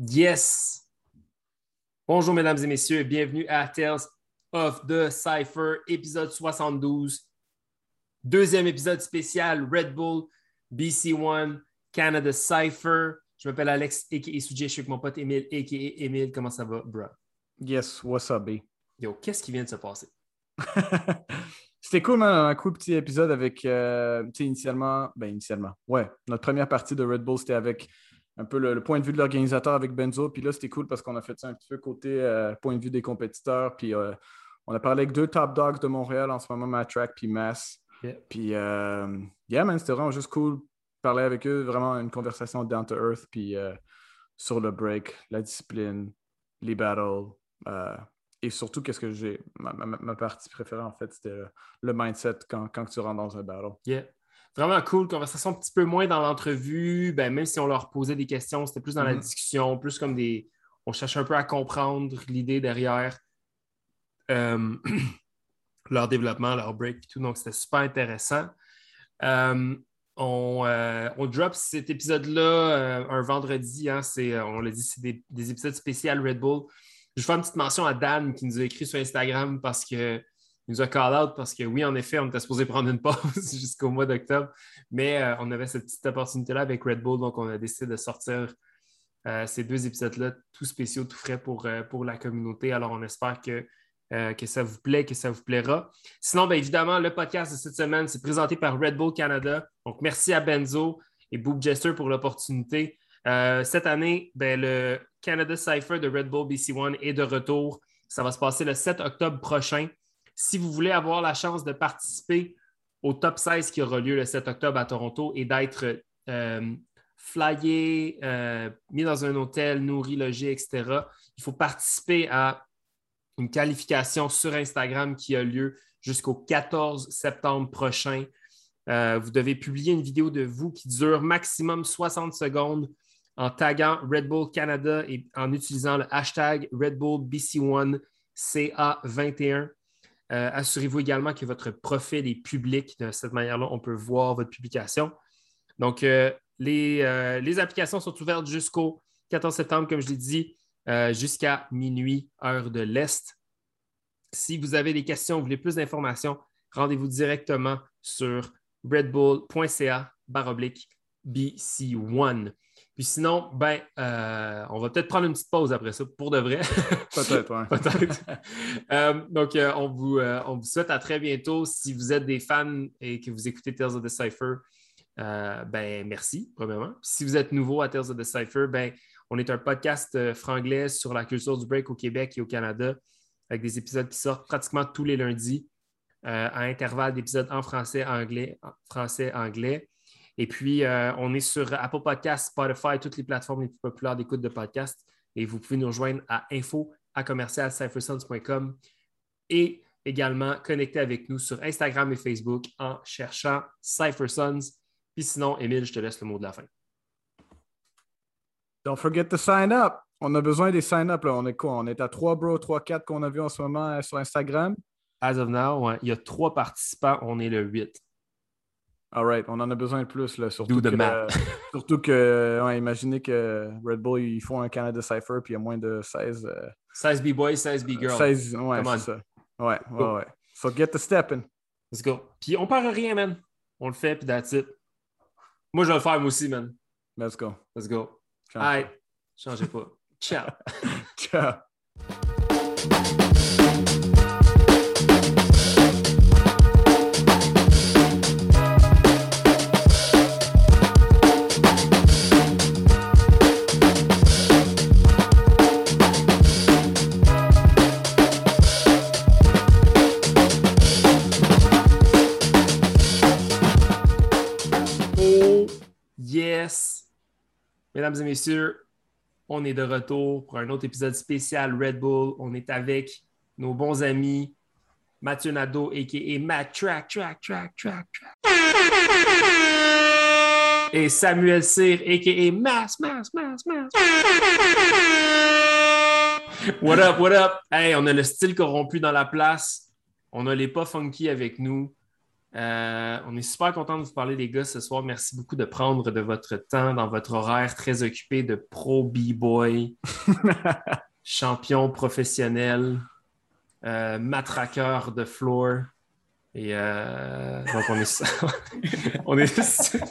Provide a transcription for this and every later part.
Yes! Bonjour, mesdames et messieurs, bienvenue à Tales of the Cypher, épisode 72. Deuxième épisode spécial Red Bull BC1 Canada Cypher. Je m'appelle Alex, a.k.a. Sujet. Je suis avec mon pote Emile, a.k.a. Emile. Comment ça va, bro? Yes, what's up, B? Yo, qu'est-ce qui vient de se passer? C'était cool, man. Un cool petit épisode avec, euh, tu sais, initialement, ben initialement, ouais, notre première partie de Red Bull, c'était avec un peu le, point de vue de l'organisateur avec Benzo. Puis là, c'était cool parce qu'on a fait ça un petit peu côté euh, point de vue des compétiteurs. Puis euh, on a parlé avec deux top dogs de Montréal en ce moment, Matrack puis Mass. Puis, yeah, man, c'était vraiment juste cool parler avec eux. Vraiment une conversation down to earth. Puis sur le break, la discipline, les battles et surtout, qu'est-ce que j'ai. Ma, partie préférée, en fait, c'était le, mindset quand, quand, tu rentres dans un battle. Yeah. Vraiment cool. Conversation un petit peu moins dans l'entrevue. Ben, même si on leur posait des questions, c'était plus dans la mm-hmm. discussion, plus comme des. On cherche un peu à comprendre l'idée derrière euh, leur développement, leur break et tout. Donc, c'était super intéressant. Euh, on, euh, on, drop cet épisode-là un vendredi. Hein, on l'a dit, c'est des, des, épisodes spéciaux Red Bull. Je fais une petite mention à Dan qui nous a écrit sur Instagram parce que nous a call out parce que oui, en effet, on était supposé prendre une pause jusqu'au mois d'octobre, mais euh, on avait cette petite opportunité-là avec Red Bull, donc on a décidé de sortir euh, ces deux épisodes-là, tout spéciaux, tout frais pour, euh, pour la communauté. Alors, on espère que, que ça vous plaît, que ça vous plaira. Sinon, bien évidemment, le podcast de cette semaine, c'est présenté par Red Bull Canada. Donc, merci à Benzo et Boob Jester pour l'opportunité. cette année, ben, le Canada Cypher de Red Bull BC1 est de retour. Ça va se passer le 7 octobre prochain. Si vous voulez avoir la chance de participer au top 16 qui aura lieu le 7 octobre à Toronto et d'être euh, flyé, euh, mis dans un hôtel, nourri, logé, etc., il faut participer à une qualification sur Instagram qui a lieu jusqu'au 14 septembre prochain. Euh, vous devez publier une vidéo de vous qui dure maximum 60 secondes en taguant Red Bull Canada et en utilisant le hashtag Red Bull BC1 CA21. Euh, assurez-vous également que votre profil est public. De cette manière-là, on peut voir votre publication. Donc, euh, les, euh, les, applications sont ouvertes jusqu'au 14 septembre, comme je l'ai dit, jusqu'à minuit, heure de l'Est. Si vous avez des questions, vous voulez plus d'informations, rendez-vous directement sur redbull.ca baroblique BC1. Puis sinon, ben, euh, on va peut-être prendre une petite pause après ça, pour de vrai. peut-être, oui. peut-être. Euh, donc, euh, on, vous, on vous souhaite à très bientôt. Si vous êtes des fans et que vous écoutez Tales of the Cypher, ben, merci, premièrement. Si vous êtes nouveau à Tales of the Cypher, ben, on est un podcast franglais sur la culture du break au Québec et au Canada, avec des épisodes qui sortent pratiquement tous les lundis, à intervalles d'épisodes en français, anglais, français, anglais. Et puis, euh, on est sur Apple Podcasts, Spotify, toutes les plateformes les plus populaires d'écoute de podcasts. Et vous pouvez nous rejoindre à info à et également connecter avec nous sur Instagram et Facebook en cherchant CypherSons. Puis sinon, Émile, je te laisse le mot de la fin. Don't forget to sign up. On a besoin des sign-up. On est quoi? On est à 3 bro, 3, 4 qu'on a vu en ce moment euh, sur Instagram. As of now, il y a trois participants. On est le 8. All right, on en a besoin de plus, là, surtout, que, surtout que, imaginez que Red Bull, ils font un Canada Cypher, puis il y a moins de 16... 16 B-boys, 16 B-girls. 16, ouais, c'est ça. Ouais, ouais, ouais. So get the stepping. Let's go. Puis on perd rien, man. On le fait, puis that's it. Moi, je vais le faire, moi aussi, man. Let's go. Let's go. All Changez pas. Ciao. Ciao. Mesdames et messieurs, on est de retour pour un autre épisode spécial Red Bull. On est avec nos bons amis Mathieu Nadeau, a.k.a. Matt Track, Track, Track, Track, Track. Et Samuel Cyr, a.k.a. Mass, Mass, Mass, Mass. What up, what up? Hey, on a le style corrompu dans la place. On a les pas funky avec nous. Euh, on est super content de vous parler, les gars, ce soir. Merci beaucoup de prendre de votre temps dans votre horaire très occupé de pro B-boy, champion professionnel, euh, matraqueur de floor. Et euh, donc, on est, on, est,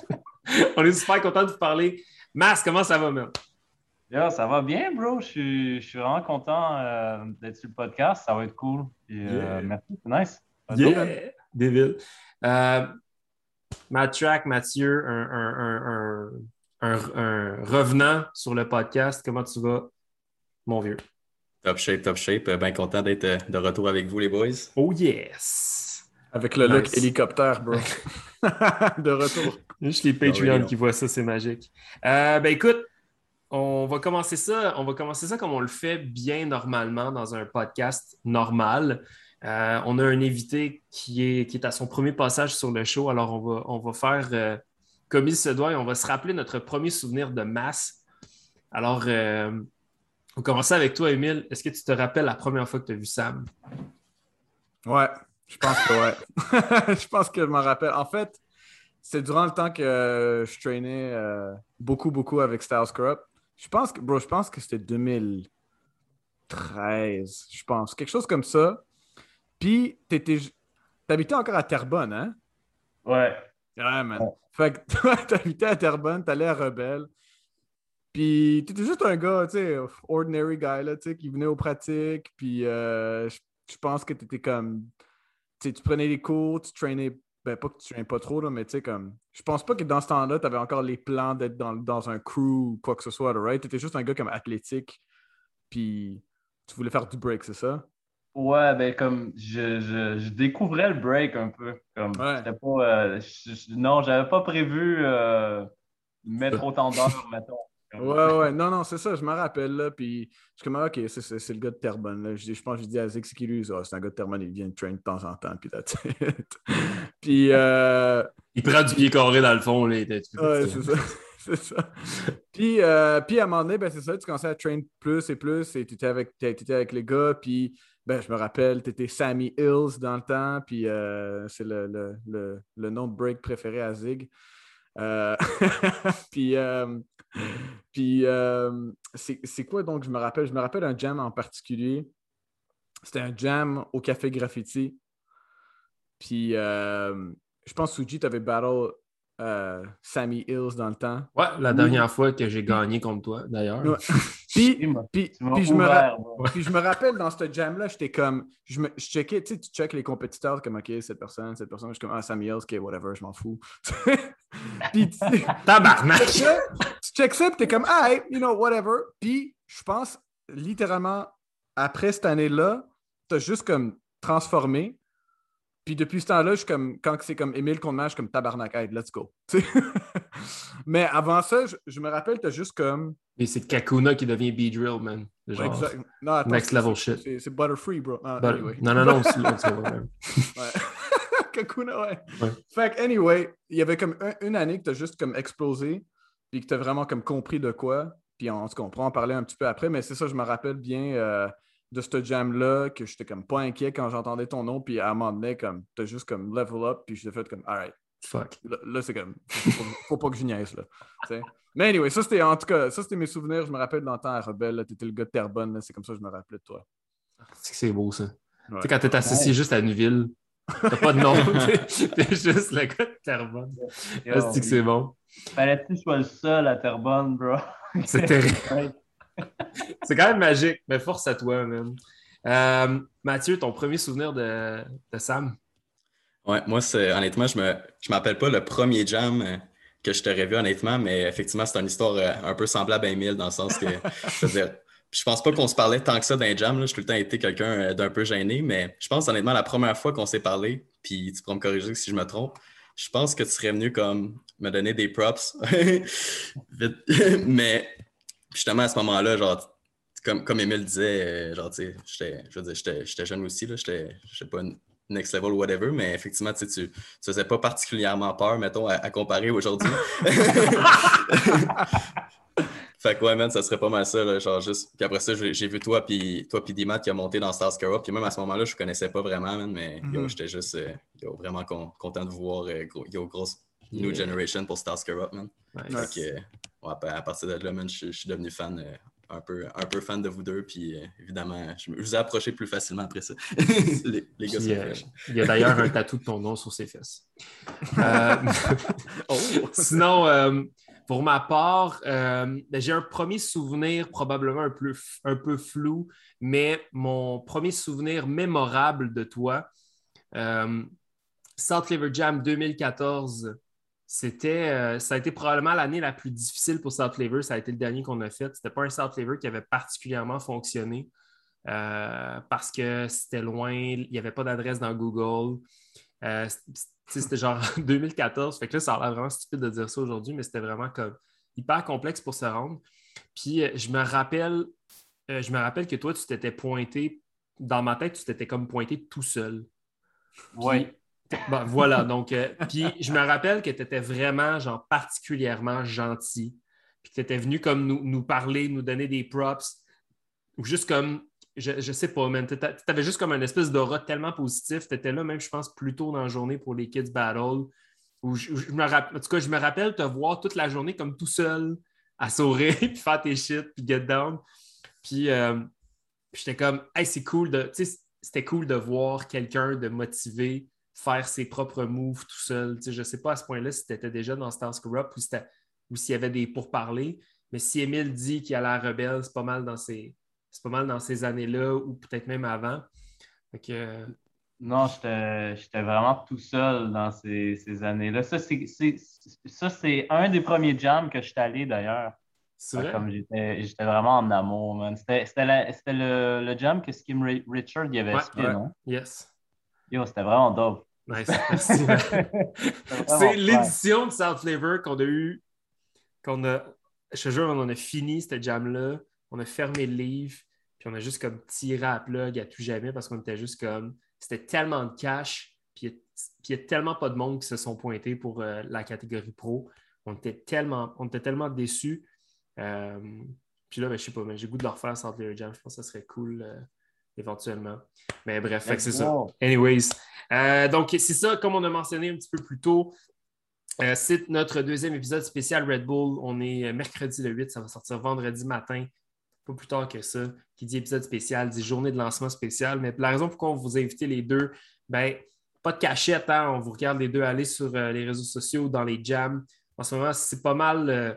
on est super content de vous parler. Mas, comment ça va, même? ça va bien, bro. Je suis, vraiment content d'être sur le podcast. Ça va être cool. Merci, c'est nice. Yeah, David. Euh, Track, Mathieu, un, revenant sur le podcast. Comment tu vas, mon vieux? Top shape, top shape. Bien content d'être euh, de retour avec vous, les boys. Oh yes! Avec le look hélicoptère, bro. de retour. Juste les Patreons qui voient ça, c'est magique. Euh, ben écoute, on va commencer ça. On va commencer ça comme on le fait bien normalement dans un podcast normal. Euh, on a un invité qui est, qui à son premier passage sur le show, alors on va, faire euh, comme il se doit et on va se rappeler notre premier souvenir de masse. Alors, euh, on va commencer avec toi, Emile. Est-ce que tu te rappelles la première fois que tu as vu Sam? Ouais, je pense que ouais. je pense que je m'en rappelle. En fait, c'est durant le temps que je traînais beaucoup, beaucoup avec Styles Corrupt. Je pense que, bro, je pense que c'était 2013, je pense. Quelque chose comme ça. Puis, t'habitais encore à Terrebonne, hein? Ouais. Ouais, man. Fait que toi, t'habitais à Terrebonne, t'allais à Rebelle. Puis, t'étais juste un gars, tu sais, ordinary guy, là, tu sais, qui venait aux pratiques. Puis, euh, je pense que t'étais comme. Tu sais, tu prenais les cours, tu traînais. Ben, pas que tu traînais pas trop, là, mais tu sais, comme. Je pense pas que dans ce temps-là, t'avais encore les plans d'être dans, dans, un crew ou quoi que ce soit, right? T'étais juste un gars comme athlétique. Puis, tu voulais faire du break, c'est ça? Ouais, ben comme je, je, découvrais le break un peu. Comme pas. Euh, non, j'avais pas prévu euh, mettre autant d'heures, mettons. Ouais, ouais, non, non, c'est ça, je me rappelle, là, puis je suis comme, ok, c'est le gars de Terrebonne, là. Je, je pense que je dis à c'est qui lui? Oh, c'est un gars de Terrebonne, il vient de train de temps en temps, puis it. puis... Euh... Il prend du pied carré dans le fond, là. Ouais, c'est ça. c'est ça. Puis, euh, puis à un moment donné, ben, c'est ça, tu commençais à train plus et plus, et tu étais avec, étais avec les gars, puis ben, je me rappelle, tu étais Sammy Hills dans le temps, puis euh, c'est le, le, le, nom de break préféré à Zig. Euh, puis, euh, puis c'est quoi donc, je me rappelle? Je me rappelle un jam en particulier. C'était un jam au Café Graffiti. Puis, je pense que Suji, tu avais battle euh, Sammy Hills dans le temps. Ouais, la dernière fois que j'ai gagné contre toi, d'ailleurs. puis, puis, puis, je me puis, je me rappelle dans ce jam-là, j'étais comme, je, me, je checkais, tu sais, tu checkes les compétiteurs, comme, OK, cette personne, cette personne, je suis comme, ah, Sammy Hills, OK, whatever, je m'en fous. puis, Tabarnak! Tu checkes ça, puis t'es comme, ah, you know, whatever. Puis, je pense, littéralement, après cette année-là, t'as juste comme transformé. Puis depuis ce temps-là, je suis comme, quand c'est comme Emile contre je suis comme tabarnak, hey, let's go. Mais avant ça, je, me rappelle, t'as juste comme. Et c'est Kakuna qui devient B-Drill, man. Genre, Non, next level shit. C'est Butterfree, bro. Ah, non, non, non, c'est ouais. Kakuna, ouais. Fait que, anyway, il y avait comme une année que t'as juste comme explosé, puis que t'as vraiment comme compris de quoi. Puis on se comprend, en parler un petit peu après, mais c'est ça, je me rappelle bien. Euh, de ce jam-là que j'étais comme pas inquiet quand j'entendais ton nom, puis à un moment donné, comme, t'as juste comme level up, puis j'étais fait comme, alright. Fuck. Là, c'est comme, faut, pas que je niaise, là. Mais anyway, ça c'était, en tout cas, ça c'était mes souvenirs. Je me rappelle dans le temps à Rebelle, t'étais le gars de Terrebonne, c'est comme ça que je me rappelais de toi. C'est que c'est beau, ça. Tu sais, quand t'es associé juste à une ville, t'as pas de nom, t'es juste le gars de Terrebonne. C'est que c'est bon? Fallait que tu sois le seul à Terrebonne, bro? C'est terrible. c'est quand même magique, mais force à toi, même. Euh, Mathieu, ton premier souvenir de, Sam? Ouais, moi, c'est honnêtement, je me je m'appelle pas le premier jam euh, que je t'aurais vu, honnêtement, mais effectivement, c'est une histoire euh, un peu semblable à Emile dans le sens que je veux dire, je pense pas qu'on se parlait tant que ça d'un jam. Là. Je suis tout le temps été quelqu'un d'un peu gêné, mais je pense honnêtement, la première fois qu'on s'est parlé, puis tu pourras me corriger si je me trompe, je pense que tu serais venu comme me donner des props. mais justement, à ce moment-là, genre, comme, comme Emile disait, euh, genre, tu sais, je veux dire, j'étais jeune aussi, là, j'étais, je sais pas, next level ou whatever, mais effectivement, tu tu faisais pas particulièrement peur, mettons, à, comparer aujourd'hui. Fait que ouais, man, ça serait pas mal ça, là, genre juste. Puis après ça, j'ai vu toi puis toi puis Dimat qui a monté dans Stars Up. Puis même à ce moment-là, je connaissais pas vraiment, man, mais mm-hmm. j'étais juste euh, vraiment content de vous voir. Euh, yo, grosse New Generation pour Stars Up, man. Fait que, à partir de là, man, je, suis devenu fan. Euh, un peu, un peu fan de vous deux, puis évidemment, je, vous ai approché plus facilement après ça. les, les, gars Il y a d'ailleurs un tatou de ton nom sur ses fesses. oh. Sinon, pour ma part, euh, ben, j'ai un premier souvenir probablement un peu, un peu, flou, mais mon premier souvenir mémorable de toi, euh, South Liver Jam 2014, c'était, euh, ça a été probablement l'année la plus difficile pour South Liver. Ça a été le dernier qu'on a fait. C'était pas un South Liver qui avait particulièrement fonctionné parce que c'était loin, il n'y avait pas d'adresse dans Google. C'était genre 2014. Fait que là, ça a l'air vraiment stupide de dire ça aujourd'hui, mais c'était vraiment comme hyper complexe pour se rendre. Puis euh, je me rappelle, euh, je me rappelle que toi, tu t'étais pointé, dans ma tête, tu t'étais comme pointé tout seul. Oui. Ben, voilà, donc, euh, je me rappelle que tu étais vraiment, genre, particulièrement gentil. Puis que tu étais venu comme nous, nous, parler, nous donner des props, ou juste comme je, je sais pas, man. Tu avais juste comme une espèce d'aura tellement positif. Tu étais là, même, je pense, plus tôt dans la journée pour les Kids Battle. Où je, me en tout cas, je me rappelle te voir toute la journée comme tout seul à sourire, puis faire tes shit, puis get down. Puis, euh, j'étais comme, hey, c'est cool de. C'était cool de voir quelqu'un de motivé faire ses propres moves tout seul. Je ne sais pas à ce point-là si tu étais déjà dans Stars Corrupt ou, ou s'il y avait des pourparlers. Mais si Emile dit qu'il a l'air rebelle, c'est pas mal dans pas mal dans ces années-là ou peut-être même avant. Non, j'étais vraiment tout seul dans ces, années-là. Ça, c'est un des premiers jams que je suis allé d'ailleurs. Comme j'étais vraiment en amour, C'était le, le, jam que Skim Richard y avait ouais, non? Yes. Yo, c'était vraiment dope. Nice, merci. c'est l'édition de South Flavor qu'on a eu, qu'on a, je te jure, on en a fini, cette jam-là. On a fermé le livre. Puis on a juste comme tiré à plug à tout jamais parce qu'on était juste comme. C'était tellement de cash, puis il n'y a tellement pas de monde qui se sont pointés pour euh, la catégorie pro. On était tellement, on était tellement déçus. Euh, puis là, ben, je sais pas, mais j'ai goût de leur faire sans le jam. Je pense que ça serait cool euh, éventuellement. Mais bref, c'est ça. Anyways. donc, c'est ça, comme on a mentionné un petit peu plus tôt. c'est notre deuxième épisode spécial Red Bull. On est mercredi le 8, ça va sortir vendredi matin pas plus tard que ça, qui dit épisode spécial, dit journée de lancement spécial. Mais la raison pourquoi on vous a invité les deux, ben, pas de cachette, hein, on vous regarde les deux aller sur euh, les réseaux sociaux, dans les jams. En ce moment, c'est pas mal. Euh,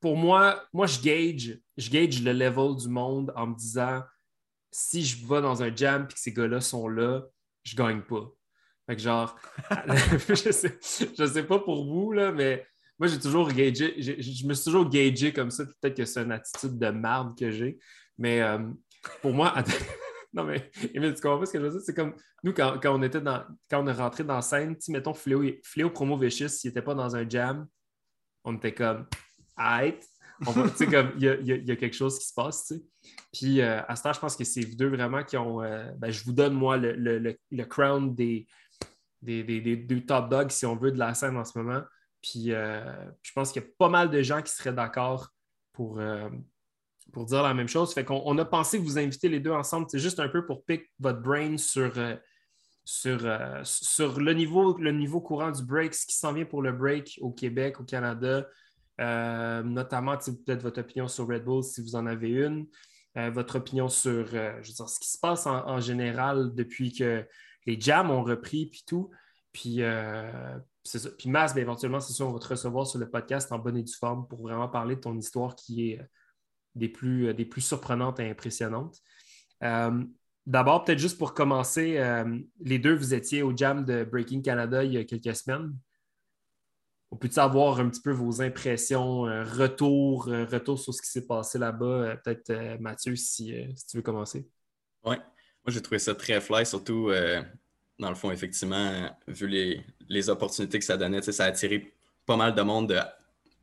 pour moi, moi, je gauge, je gauge le level du monde en me disant si je vais dans un jam et que ces gars-là sont là, je gagne pas. Fait que genre, je, sais, je sais pas pour vous, là, mais moi, j'ai toujours gagé, je me suis toujours gagé comme ça. Peut-être que c'est une attitude de marde que j'ai. Mais euh, pour moi, non, mais Emile, tu comprends ce que je veux dire? C'est comme nous, quand, on était dans, quand on est rentré dans la scène, mettons Fléau, Fléau Promo Vicious, s'il n'était pas dans un jam, on était comme, comme il y, a, quelque chose qui se passe. Puis euh, à ce temps, je pense que c'est vous deux vraiment qui ont. Euh, ben, je vous donne, moi, le, le, crown des des, des, top dogs, si on veut, de la scène en ce moment. Puis euh, je pense qu'il y a pas mal de gens qui seraient d'accord pour, pour dire la même chose. Fait qu'on on a pensé vous inviter les deux ensemble. C'est juste un peu pour pick votre brain sur, sur, sur le, niveau, le niveau courant du break, ce qui s'en vient pour le break au Québec, au Canada. Notamment peut-être votre opinion sur Red Bull si vous en avez une. votre opinion sur je ce qui se passe en, général depuis que les jams ont repris, puis tout. Puis, puis Mas, ben, éventuellement, c'est sûr, on va te recevoir sur le podcast en bonne et due forme pour vraiment parler de ton histoire qui est euh, des plus, euh, des plus surprenantes et impressionnantes. Euh, d'abord, peut-être juste pour commencer, les deux, vous étiez au jam de Breaking Canada il y a quelques semaines. On peut savoir un petit peu vos impressions, retour, retour sur ce qui s'est passé là-bas? peut-être Mathieu, si, si, tu veux commencer? Oui, moi j'ai trouvé ça très fly, surtout dans le fond, effectivement, vu les, opportunités que ça donnait, ça a attiré pas mal de monde de,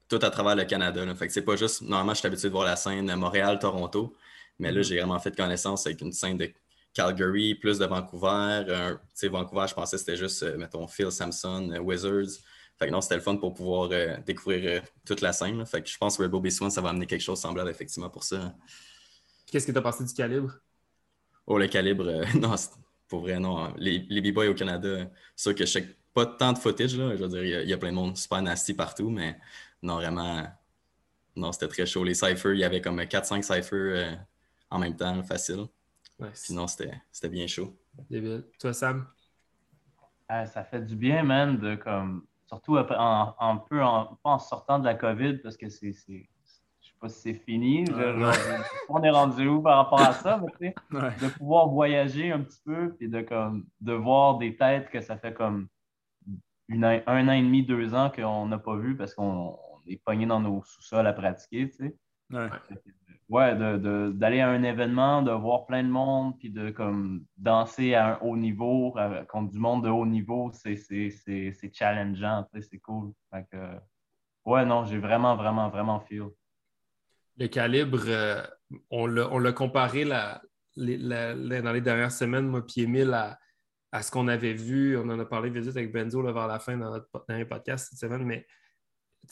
tout à travers le Canada. Fait que c'est pas juste, normalement, je suis habitué de voir la scène Montréal, Toronto, mais là, mm-hmm. j'ai vraiment fait connaissance avec une scène de Calgary, plus de Vancouver. sais, Vancouver, je pensais que c'était juste, euh, mettons, Phil Samson, euh, Wizards. Fait que non, c'était le fun pour pouvoir découvrir toute la scène. Fait que je pense que Red Bull B1, ça va amener quelque chose de semblable effectivement pour ça. Qu'est-ce que tu as pensé du calibre? Oh, le calibre, non, pour vrai, non. Les, les B-Boys au Canada, c'est sûr que je sais pas tant de footage, là. Je veux dire, il y, a plein de monde super nasty partout, mais non, vraiment, non, c'était très chaud. Les cyphers, il y avait comme 4-5 cyphers en même temps, facile. Sinon, c'était bien chaud. Débile. Toi, Sam? Euh, ça fait du bien, man, de comme. Surtout en, peu, en, pas en sortant de la COVID, parce que c'est. Je sais pas si c'est fini. on est rendu où par rapport à ça, mais de pouvoir voyager un petit peu, puis de, comme, de voir des têtes que ça fait comme une, un an et demi, deux ans qu'on n'a pas vu parce qu'on est pogné dans nos sous-sols à pratiquer, tu sais. Ouais ouais, d'aller à un événement, de voir plein de monde, puis de comme danser à un haut niveau, contre du monde de haut niveau, c'est challengeant, c'est cool. ouais, non, j'ai vraiment, vraiment, vraiment feel. Le calibre, euh, on l'a comparé la, dans les dernières semaines, moi, puis Emile, à, à ce qu'on avait vu. On en a parlé vite avec Benzo vers la fin dans notre dernier podcast cette semaine, mais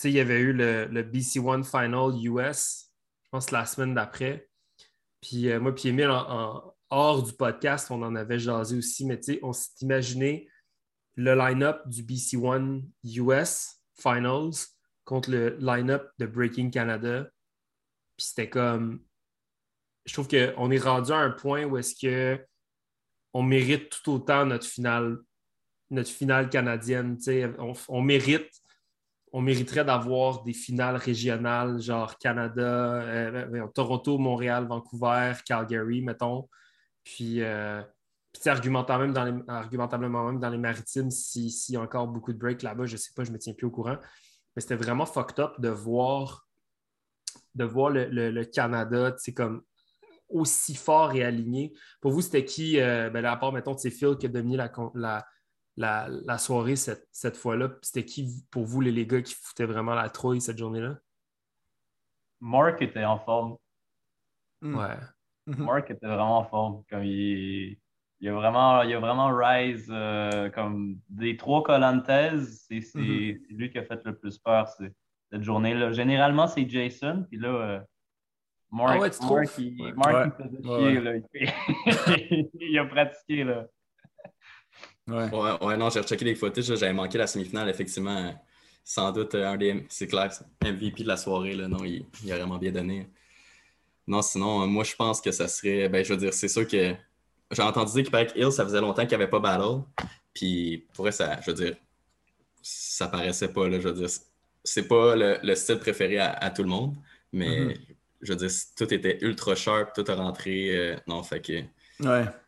il y avait eu le, le BC One Final US pense, la semaine d'après. Puis euh, moi, puis Emile, hors du podcast, on en avait jasé aussi, mais tu sais, on s'est imaginé le line-up du BC One US Finals contre le line-up de Breaking Canada. Puis c'était comme. Je trouve qu'on est rendu à un point où est-ce que on mérite tout autant notre finale, notre finale canadienne. On mérite on mériterait d'avoir des finales régionales, genre Canada, euh, euh, Toronto, Montréal, Vancouver, Calgary, mettons. Puis, euh, argumentablement, même dans les, argumentablement même dans les maritimes, s'il y a encore beaucoup de breaks là-bas, je ne sais pas, je ne me tiens plus au courant. Mais c'était vraiment fucked up de voir, de voir le, Canada, comme aussi fort et aligné. Pour vous, c'était qui, ben, à part, mettons, Phil qui a dominé la, la, soirée cette, fois-là? C'était qui pour vous, les, gars, qui foutaient vraiment la trouille cette journée-là? Mark était en forme. Hmm. Ouais. Mhm. Mark était vraiment en forme. Comme il, il, a vraiment, il a vraiment rise. Euh, comme des trois Colantes, c'est lui qui a fait le plus peur cette journée-là. Généralement, c'est Jason. Puis là, euh, Mark, ah Mark, il, Mark il faisait chier. Là. il a pratiqué. Là. Ouais. ouais, non, j'ai rechecké les photos, j'avais manqué la semi-finale, effectivement. Sans doute un des. C'est clair, MVP de la soirée, là, non, il, a vraiment bien donné. Non, sinon, moi, je pense que ça serait. Ben, je veux dire, c'est sûr que. J'ai entendu dire qu'il paraît Hill, ça faisait longtemps qu'il n'y avait pas battle. Puis, pour ça, je veux dire, ça paraissait pas, là, je veux dire. C'est pas le, style préféré à, tout le monde, mais mm-hmm. je veux dire, tout était ultra sharp, tout a rentré. Euh, non, fait que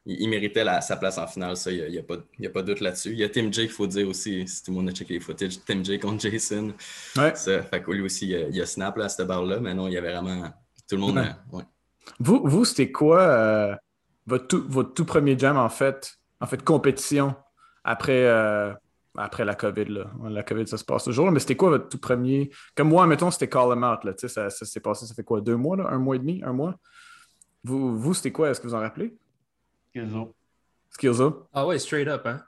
il, méritait sa place en finale, ça, il n'y a, pas, de doute là-dessus. Il y a Tim J, il faut dire aussi, si tout le monde a checké les footage, Tim J contre Jason. Ouais. Ça, fait que lui aussi, il y a, snap à cette barre-là, mais non, il y avait vraiment tout le monde. Ouais. Vous, vous c'était quoi euh, votre, tout, votre tout premier jam en fait, en fait compétition après, euh, après la COVID? Là? La COVID, ça se passe toujours, mais c'était quoi votre tout premier? Comme moi, mettons, c'était Call Them Out. Là, ça, ça s'est passé, ça fait quoi, deux mois, là? un mois et demi, un mois? Vous, vous c'était quoi? Est-ce que vous en rappelez? Skilzo. Skilzo? Ah ouais, straight up, hein?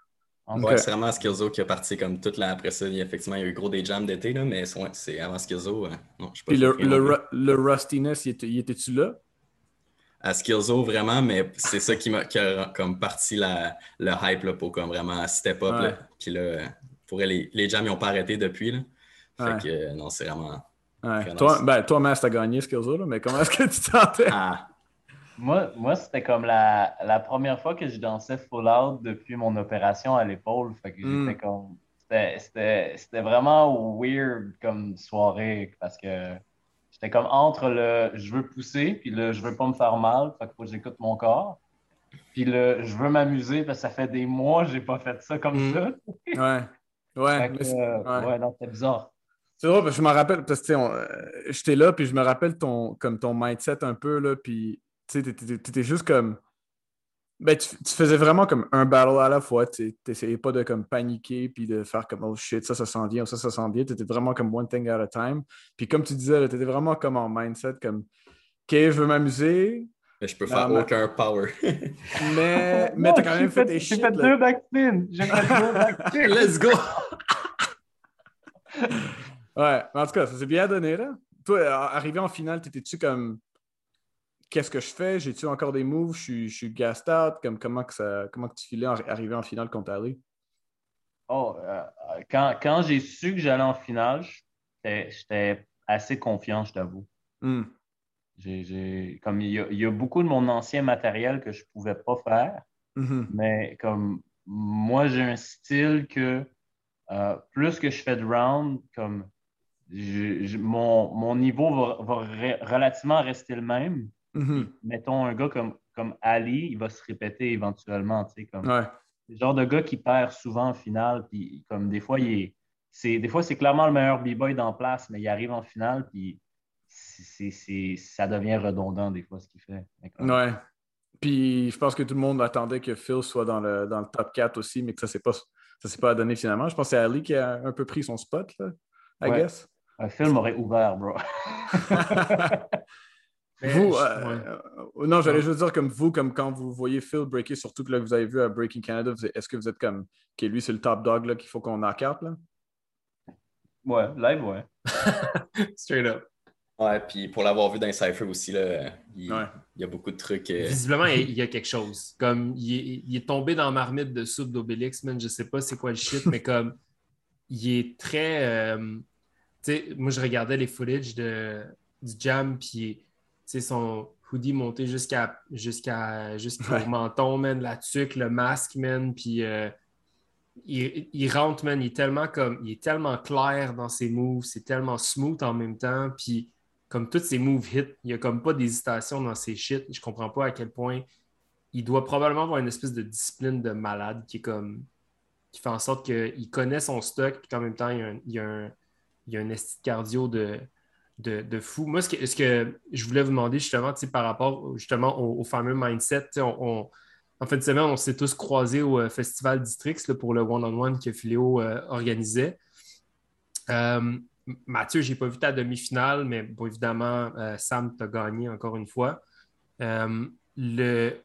Ouais, c'est vraiment Skilzo qui a parti comme toute la après ça. Il, effectivement, il y a eu gros des jams d'été, mais c'est avant Skilzo. Euh, non, je sais pas Puis le, le, rustiness, il était-tu là? À Skilzo, vraiment, mais c'est ça qui, m'a comme parti la, le hype là, pour comme vraiment step up. Puis là, pour les, les jams, ils n'ont pas arrêté depuis. Là. Fait que non, c'est vraiment. Toi, ben, toi, Mas, t'as gagné Skilzo, là, mais comment est-ce que tu t'entends? Ah. Moi, moi c'était comme la, la, première fois que je dansais full out depuis mon opération à l'épaule. Fait que j'étais hmm. comme. C'était vraiment weird comme soirée parce que j'étais comme entre le je veux pousser puis le je veux pas me faire mal, fait que j'écoute mon corps. Puis le je veux m'amuser parce que ça fait des mois que j'ai pas fait ça comme hmm. ça. ouais. Ouais. ouais, non, c'était bizarre. C'est drôle, parce que je me rappelle, parce que euh, j'étais là, puis je me rappelle ton, comme ton mindset un peu, là, puis tu étais juste comme. Ben, tu, faisais vraiment comme un battle à la fois. Tu n'essayais pas de comme paniquer puis de faire comme oh shit, ça, ça s'en vient, ça, ça s'en vient. Tu étais vraiment comme one thing at a time. Puis comme tu disais, tu étais vraiment comme en mindset, comme OK, je veux m'amuser. Mais je peux faire aucun power. mais mais t'as quand même fait des shit. J'ai fait deux backspins. J'ai fait deux backspins. Let's go. ouais, en tout cas, ça s'est bien donné, là. Toi, arrivé en finale, t'étais-tu comme qu'est-ce que je fais? J'ai-tu encore des moves? Je suis, je suis gassed out? Comme, comment, que ça, comment que tu filais arrivé en finale contre Ali? Oh, euh, quand, quand j'ai su que j'allais en finale, j'étais assez confiant, je t'avoue. Hmm. comme il y, a, beaucoup de mon ancien matériel que je ne pouvais pas faire, mm-hmm. mais comme moi, j'ai un style que euh, plus que je fais de round, comme mon, mon, niveau va, va relativement rester le même. Mm-hmm. Mettons un gars comme, comme Ali, il va se répéter éventuellement. Comme, Le genre de gars qui perd souvent en finale, puis comme des fois, il est, des fois, c'est clairement le meilleur b-boy dans place, mais il arrive en finale, puis ça devient redondant des fois ce qu'il fait. Ouais. Puis je pense que tout le monde attendait que Phil soit dans le, dans le top 4 aussi, mais que ça ne s'est pas, pas donné finalement. Je pense que c'est Ali qui a un peu pris son spot, là, I guess. Phil m'aurait ouvert, bro. Vous, euh, euh, non, j'allais juste dire comme vous, comme quand vous voyez Phil breaker, surtout que là, vous avez vu à Breaking Canada, est-ce que vous êtes comme, lui, c'est le top dog là, qu'il faut qu'on knock out, là? Ouais, live, ouais. Straight up. Ouais, puis pour l'avoir vu dans Cypher aussi, là, il, y a beaucoup de trucs. Euh, Visiblement, il y a quelque chose. Comme il est, tombé dans la marmite de soupe d'Obélix, man. Je sais pas c'est quoi le shit, mais comme il est très. tu sais, moi, je regardais les footage de, du jam, puis son hoodie monté jusqu'à jusqu'à jusqu'au menton, man, la tuque, le masque, man, puis euh, il, rentre, man, il est tellement comme il est tellement clair dans ses moves, c'est tellement smooth en même temps, puis comme tous ses moves hit, il n'y a comme pas d'hésitation dans ses shit. Je comprends pas à quel point il doit probablement avoir une espèce de discipline de malade qui est comme qui fait en sorte qu'il connaît son stock, puis qu'en même temps, il y a un, il y a un, il y a un cardio de, de, fou. Moi, ce que, ce que, je voulais vous demander justement par rapport justement au, fameux mindset, on, en fin de semaine, on s'est tous croisés au euh, Festival Districts pour le one-on-one que Philéo euh, organisait. Euh, Mathieu, je n'ai pas vu ta demi-finale, mais bon, évidemment, Sam t'a gagné encore une fois. le...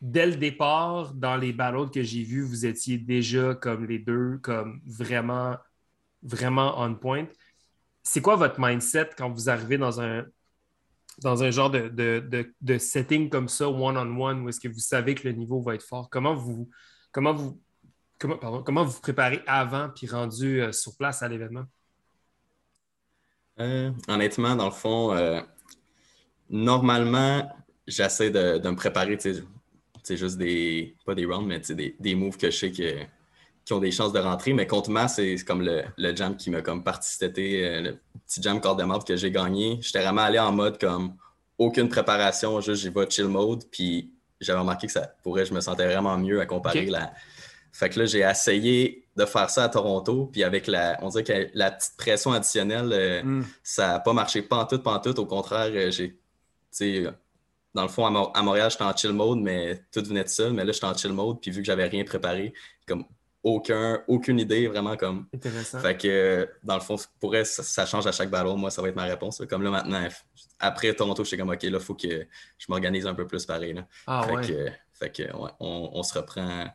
Dès le départ, dans les battles que j'ai vus, vous étiez déjà comme les deux, comme vraiment, vraiment on point c'est quoi votre mindset quand vous arrivez dans un, genre de, setting comme ça, one-on-one, où est-ce que vous savez que le niveau va être fort? Comment vous comment vous comment, comment vous, préparez avant puis rendu euh, sur place à l'événement? Euh, honnêtement, dans le fond, euh, normalement, j'essaie de, me préparer, c'est juste des, pas des rounds, mais des, des moves que je sais que qui ont des chances de rentrer. Mais contre moi, c'est comme le, jam qui m'a comme parti cet été, euh, le petit jam corps de marde que j'ai gagné. J'étais vraiment allé en mode comme aucune préparation, juste j'y vais chill mode. Puis j'avais remarqué que ça pourrait, je me sentais vraiment mieux à comparer la. Fait que là, j'ai essayé de faire ça à Toronto. Puis avec la, on dirait que la petite pression additionnelle, euh, hmm. ça n'a pas marché pas en tout, pas en tout. Au contraire, euh, j'ai, dans le fond, à, Montréal, j'étais en chill mode, mais tout venait de seul. Mais là, j'étais en chill mode. Puis vu que j'avais rien préparé, comme aucun, aucune idée, vraiment comme. Intéressant. Fait que, dans le fond, pourrait, ça, change à chaque battle. Moi, ça va être ma réponse. Comme là, maintenant, après Toronto, je suis comme, OK, là, il faut que je m'organise un peu plus pareil. Là. Ah, fait, ouais. que, fait que, ouais, on, se reprend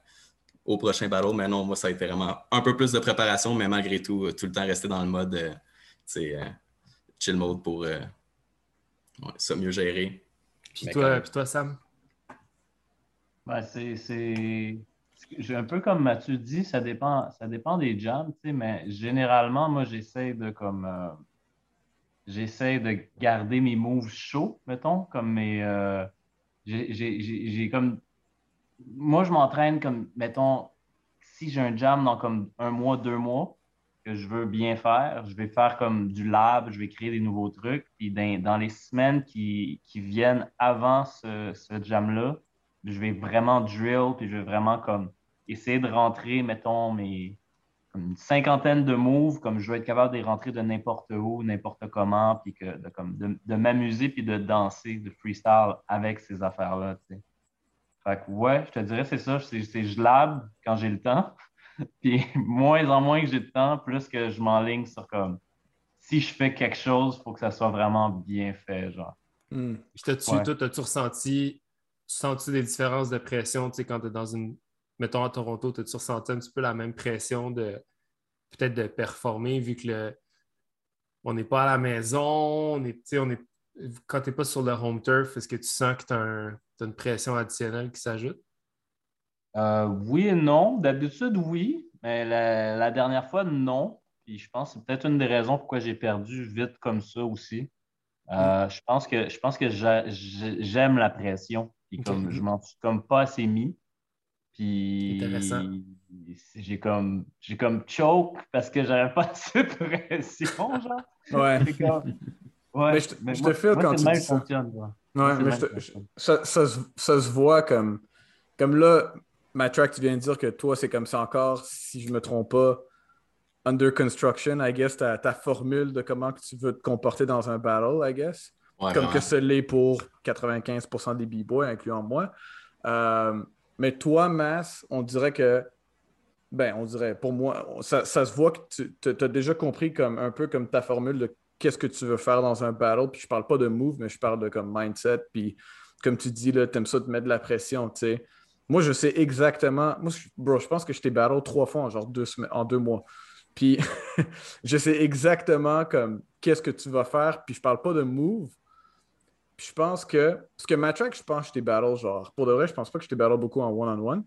au prochain battle. Mais non, moi, ça a été vraiment un peu plus de préparation, mais malgré tout, tout le temps rester dans le mode, euh, euh chill mode pour euh, ça mieux gérer. Puis toi, puis toi, Sam? Ben, c'est un peu comme Mathieu dit, ça dépend, ça dépend des jams, mais généralement, moi, j'essaie de comme euh, j'essaie de garder mes moves chauds, mettons, comme mes. Euh, j'ai comme. Moi, je m'entraîne comme, mettons, si j'ai un jam dans comme un mois, deux mois, que je veux bien faire, je vais faire comme du lab, je vais créer des nouveaux trucs. Puis dans, les semaines qui, viennent avant ce, ce jam-là, je vais vraiment drill, puis je vais vraiment comme essayer de rentrer, mettons, mes, une cinquantaine de moves, comme je veux être capable de les rentrer de n'importe où, n'importe comment, puis que de, comme, de, m'amuser puis de danser, de freestyle avec ces affaires-là. Fait que ouais, je te dirais, c'est ça, c'est je lab quand j'ai le temps. puis moins en moins que j'ai le temps, plus que je m'enligne sur comme si je fais quelque chose, il faut que ça soit vraiment bien fait, genre. Toi, as-tu ressenti, senti des différences de pression, tu sais, quand tu es dans une mettons à Toronto, as-tu ressenti un petit peu la même pression de peut-être de performer vu que le, on n'est pas à la maison, on est, on est, quand tu n'es pas sur le home turf, est-ce que tu sens que tu as, une pression additionnelle qui s'ajoute? Euh, oui et non. D'habitude, oui, mais la, dernière fois, non. Puis je pense que c'est peut-être une des raisons pourquoi j'ai perdu vite comme ça aussi. Euh, mm. je pense que je pense que j'aime la pression. Puis comme je m'en suis comme pas assez mis. Puis j'ai comme j'ai comme choke parce que j'avais pas assez de pression, genre. Ouais. ouais. Mais je, te fais quand tu dis ça. Ouais, mais ça, ça, ça, se voit comme comme là, Matrack, tu viens de dire que toi, c'est comme ça encore, si je me trompe pas, under construction, I guess, ta, ta formule de comment tu veux te comporter dans un battle, I guess. comme que ce l'est pour 95% des b-boys, incluant moi. Euh, mais toi, Mass, on dirait que, ben, on dirait, pour moi, ça, se voit que tu as déjà compris comme un peu comme ta formule de qu'est-ce que tu veux faire dans un battle. Puis je parle pas de move, mais je parle de comme mindset. Puis comme tu dis, tu aimes ça te mettre de la pression, tu sais. Moi, je sais exactement. Moi, bro, je pense que je t'ai battle trois fois en genre deux, en deux mois. Puis je sais exactement comme qu'est-ce que tu vas faire. Puis je parle pas de move. Puis je pense que. Parce que Matrack, je pense que je t'ai battle genre. Pour de vrai, je pense pas que je t'ai battle beaucoup en one-on-one.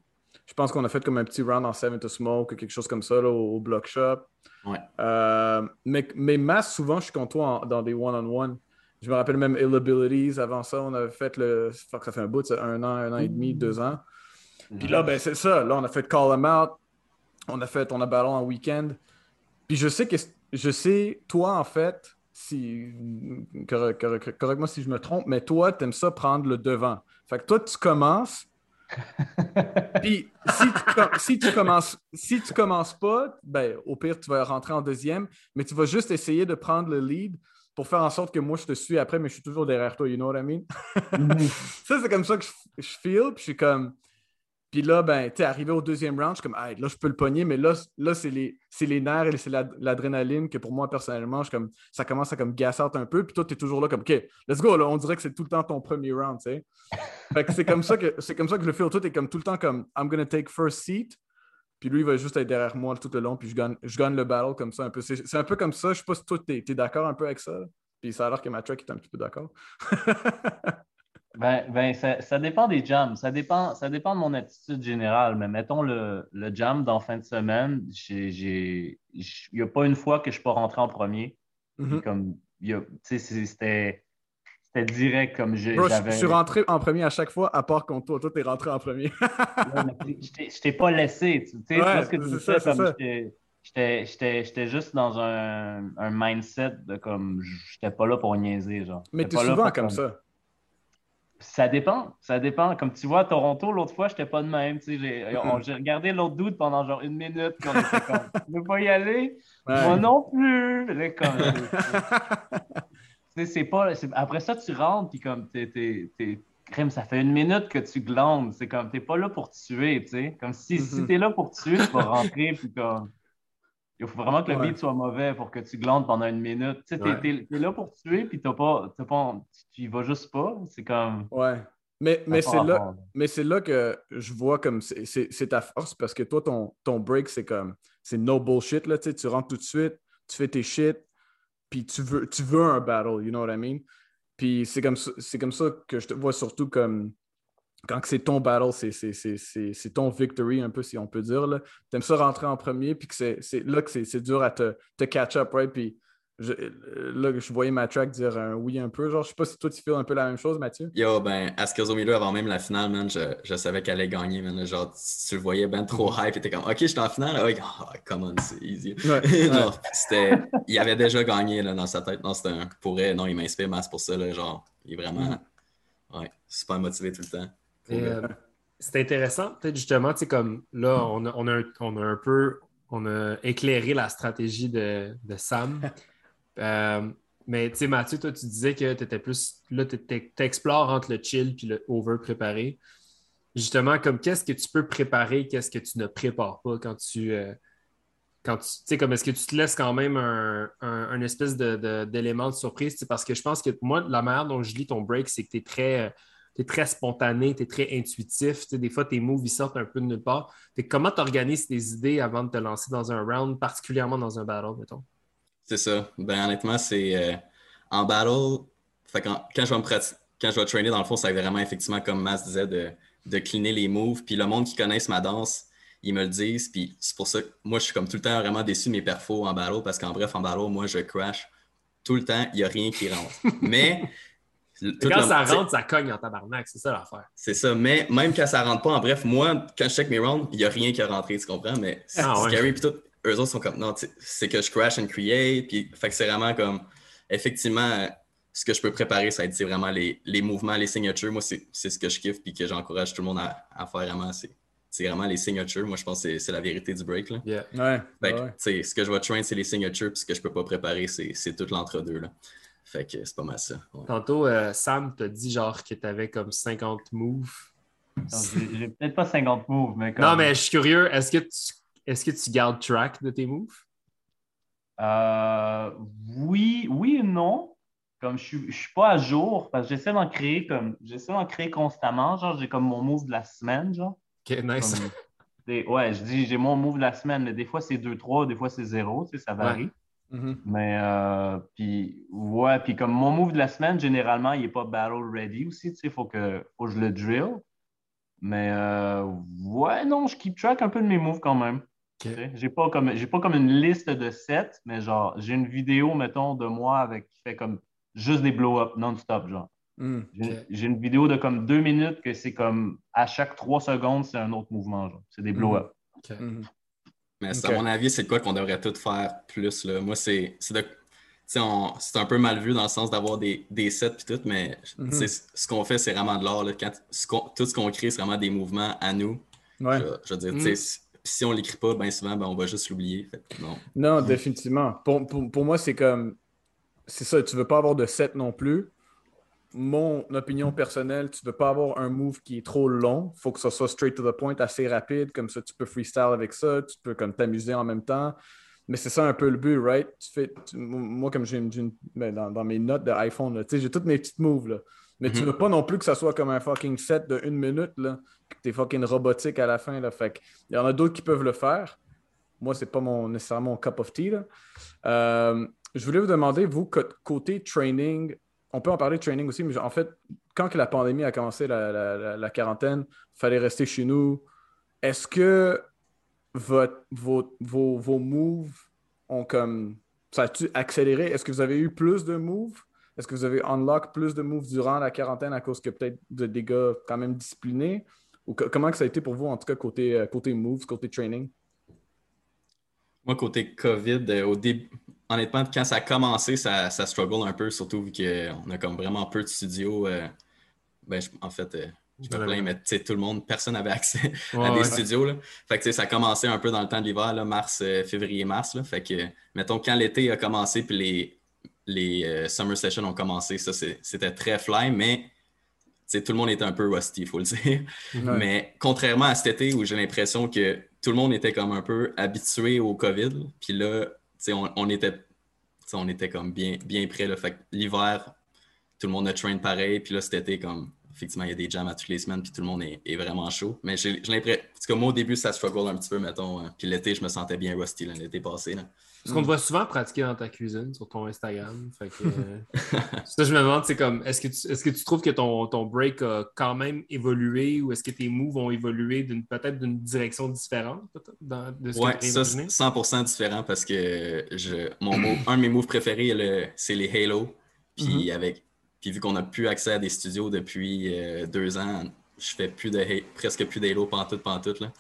Je pense qu'on a fait comme un petit round en Seven to Smoke ou quelque chose comme ça là, au, Block Shop. Ouais. Euh, mais, mais masse, souvent, je suis contre toi dans des one-on-one. Je me rappelle même Ill Abilities. Avant ça, on avait fait le. Ça fait un bout, un an, un an et demi, deux ans. Puis là, ben, c'est ça. Là, on a fait Call Them Out. On a fait, on a ballon en week-end. Puis je sais que, je sais, toi, en fait, si, correct, moi si je me trompe, mais toi, tu aimes ça prendre le devant. Fait que toi, tu commences. Puis si tu, si tu, commences si tu commences pas, ben, au pire, tu vas rentrer en deuxième, mais tu vas juste essayer de prendre le lead pour faire en sorte que moi, je te suis après, mais je suis toujours derrière toi, you know what I mean? Mm-hmm. ça, c'est comme ça que je, je feel, puis je suis comme, puis là, ben, tu es arrivé au deuxième round, je suis comme, hey, là, je peux le pogner, mais là, là c'est les, les, nerfs et c'est l'adrénaline que pour moi, personnellement, je, comme, ça commence à comme gasser un peu. Puis toi, tu es toujours là comme, OK, let's go, là, on dirait que c'est tout le temps ton premier round, tu sais. fait que c'est comme ça que c'est comme ça que je le fais autour. Tu es comme tout le temps comme, I'm gonna take first seat. Puis lui, il va juste être derrière moi tout le long, puis je gagne, je gagne le battle comme ça un peu. C'est un peu comme ça. Je sais pas si toi, tu es, d'accord un peu avec ça. Puis ça a l'air que ma track est un petit peu d'accord. Ben, ben ça, dépend des jams. Ça dépend, ça dépend de mon attitude générale. Mais mettons le, le jam dans fin de semaine, il n'y a pas une fois que je ne suis pas rentré en premier. Mm-hmm. c'était c'était direct comme je. je suis rentré en premier à chaque fois, à part quand toi, toi, t'es rentré en premier. je t'ai pas laissé. Tu sais, ouais, ce que tu comme j'étais juste dans un, un, mindset de comme j'étais pas là pour niaiser. Genre. Mais t'es souvent comme ça. Ça dépend. Ça dépend. Comme tu vois, à Toronto, l'autre fois, je n'étais pas de même. J'ai regardé l'autre doute pendant genre une minute. On était comme, tu veux pas y aller? Moi non plus. c'est pas, après ça, tu rentres, puis comme, t'es, ça fait une minute que tu glandes. C'est comme, t'es pas là pour tuer, tu sais. Comme si, si mm-hmm. t'es là pour tuer, tu vas rentrer, puis comme. Il faut vraiment que le beat soit mauvais pour que tu glandes pendant une minute. Tu sais, t'es, là pour tuer, puis t'as pas, pas, tu y vas juste pas. C'est comme. Ouais. Mais, mais c'est là, mais c'est là que je vois comme c'est, ta force parce que toi, ton, ton break, c'est comme c'est no bullshit. Là, tu rentres tout de suite, tu fais tes shit, puis tu veux, tu veux un battle, you know what I mean? Puis c'est comme, c'est comme ça que je te vois surtout comme quand c'est ton battle, c'est ton victory, un peu, si on peut dire. Tu aimes ça rentrer en premier, puis que c'est là que c'est dur à te, te, catch up, right? Puis je, là, je voyais ma track dire un oui un peu. Genre, je sais pas si toi, tu fais un peu la même chose, Mathieu. Yo, ben, à ce milieu, avant même la finale, man, je, je savais qu'elle allait gagner, man. Genre, tu le voyais ben trop hype, et t'es comme, OK, je suis en finale. Oh, oh, come on, c'est easy. genre, c'était... Il avait déjà gagné, là, dans sa tête. Non, c'était un... Pour non, il m'inspire masse pour ça, là. Genre, il est vraiment, mm. ouais, super motivé tout le temps. Euh, c'est intéressant, peut-être justement, tu sais, comme là, on a, on, a un, peu on a éclairé la stratégie de, Sam. Euh, mais tu sais, Mathieu, toi, tu disais que tu étais plus. Là, tu explores entre le chill et le over préparé. Justement, comme qu'est-ce que tu peux préparer, qu'est-ce que tu ne prépares pas quand tu. Euh, quand tu sais, comme est-ce que tu te laisses quand même un, espèce d'élément de, de, surprise? Parce que je pense que moi, la manière dont je lis ton break, c'est que tu es très es très spontané, tu es très intuitif. des fois, tes moves, ils sortent un peu de nulle part. comment tu organises tes idées avant de te lancer dans un round, particulièrement dans un battle, mettons? C'est ça. Ben, honnêtement, c'est euh, en battle, quand, je vais me quand je vais trainer, dans le fond, va vraiment, effectivement, comme Mas disait, de, de cleaner les moves. Puis le monde qui connaisse ma danse, ils me le disent. Puis c'est pour ça que moi, je suis comme tout le temps vraiment déçu de mes perfos en battle parce qu'en bref, en battle, moi, je crash tout le temps. Il n'y a rien qui rentre. Mais. Quand ça rentre, ça cogne en tabarnak. C'est ça l'affaire. C'est ça. Mais même quand ça rentre pas, en bref, moi, quand je check mes rounds, il n'y a rien qui a rentré, tu comprends? Mais ah, scary. Puis tout, eux autres sont comme, non, c'est que je crash and create. Puis, fait que c'est vraiment comme, effectivement, ce que je peux préparer, ça va être vraiment les, les, mouvements, les signatures. Moi, c'est ce que je kiffe puis que j'encourage tout le monde à, à faire vraiment. C'est vraiment les signatures. Moi, je pense que c'est la vérité du break. Là. Ouais, ouais. Ce que je vais train, c'est les signatures, puis ce que je peux pas préparer, c'est tout l'entre-deux. Fait que c'est pas mal ça. Tantôt, euh, Sam t'a dit genre que tu avais comme 50 moves. J'ai peut-être pas 50 moves, mais Non, mais je suis curieux. Est-ce que tu est-ce que tu gardes track de tes moves? Euh, oui, oui et non. Comme je ne suis pas à jour, parce que j'essaie d'en créer comme j'essaie d'en créer constamment. Genre, j'ai comme mon move de la semaine, genre. Ok, nice. ouais, je dis j'ai mon move de la semaine, mais des fois c'est 2-3, des fois c'est 0, tu sais, ça varie. Mm-hmm. Mais euh, puis ouais, puis comme mon move de la semaine, généralement, il n'est pas battle ready aussi, tu sais, il faut que, faut que je le drill. Mais euh, ouais, non, je keep track un peu de mes moves quand même. J'ai pas comme j'ai pas comme une liste de sets, mais genre j'ai une vidéo, mettons, de moi avec qui fait comme juste des blow-up non-stop, genre. Hmm, j'ai une vidéo de comme deux minutes que c'est comme à chaque trois secondes, c'est un autre mouvement, genre. C'est des blow-up. Hmm, hmm. Mais à mon avis, c'est quoi qu'on devrait tout faire plus. Là? Moi, c'est. C'est un peu mal vu dans le sens d'avoir des, des, sets et tout, mais ce qu'on fait, c'est vraiment de l'art. Tout ce qu'on crée, c'est vraiment des mouvements à nous. Ouais. Je, veux dire, sais si on l'écrit pas, bien souvent, ben, on va juste l'oublier. Non. non, définitivement. Pour, pour, moi, c'est comme. C'est ça, tu veux pas avoir de set non plus. Mon opinion personnelle, tu veux pas avoir un move qui est trop long. Il faut que ça soit straight to the point, assez rapide. Comme ça, tu peux freestyle avec ça. Tu peux comme t'amuser en même temps. Mais c'est ça un peu le but, right? Tu fais, moi, comme j'ai ben, dans, dans, mes notes d'iPhone, j'ai toutes mes petites moves. Là. Mais tu mhm. veux pas non plus que ça soit comme un fucking set de une minute, là, que t'es fucking robotique à la fin. Là. Fait il y en a d'autres qui peuvent le faire. Moi, c'est pas mon, nécessairement mon cup of tea. Euh, je voulais vous demander, vous, côté training, on peut en parler de training aussi, mais en fait, quand la pandémie a commencé, la, quarantaine, il fallait rester chez nous. Est-ce que vos, vos, moves ont comme. Ça a-tu accéléré? Est-ce que vous avez eu plus de moves? Est-ce que vous avez unlock plus de moves durant la quarantaine à cause que peut-être quand même disciplinés? Comment que ça a été pour vous, en tout cas, côté, euh, côté moves, côté training? Moi, côté COVID, euh, au début, honnêtement, quand ça a commencé, ça, ça struggle un peu, surtout vu qu'on a comme vraiment peu de studios. Euh, ben, en fait, je me plains, mais tout le monde, personne n'avait accès à des studios. Là. Fait que ça a commencé un peu dans le temps de l'hiver, mars, février, mars. Fait que, mettons, quand l'été a commencé, puis les, les euh, summer sessions ont commencé, ça c'était très fly, mais tout le monde était un peu rusty, il faut le dire. Mais contrairement à cet été où j'ai l'impression que tout le monde était comme un peu habitué au COVID, puis là, on, était, on était comme bien, bien prêt. Fait l'hiver, tout le monde a train pareil, puis là, cet été, comme effectivement, il y a des jams à toutes les semaines, puis tout le monde est, vraiment chaud. Mais j'ai l'impression, que moi, au début, ça struggle un petit peu, mettons. Hein. Puis l'été, je me sentais bien rusty l'été passé. Là. Parce qu'on te voit souvent pratiquer dans ta cuisine, sur ton Instagram. Fait que, euh, ça, je me demande, c'est comme, est-ce que, tu, est-ce que tu trouves que ton, ton break a quand même évolué ou est-ce que tes moves ont évolué d'une, peut-être d'une direction différente dans, de ce ouais, ça, 100% différent parce que je, mon un de mes moves préférés, c'est les Halo. Puis, mm-hmm. avec, puis vu qu'on n'a plus accès à des studios depuis euh, deux ans, je fais plus de presque plus d'Halo pantoute, pantoute. Là.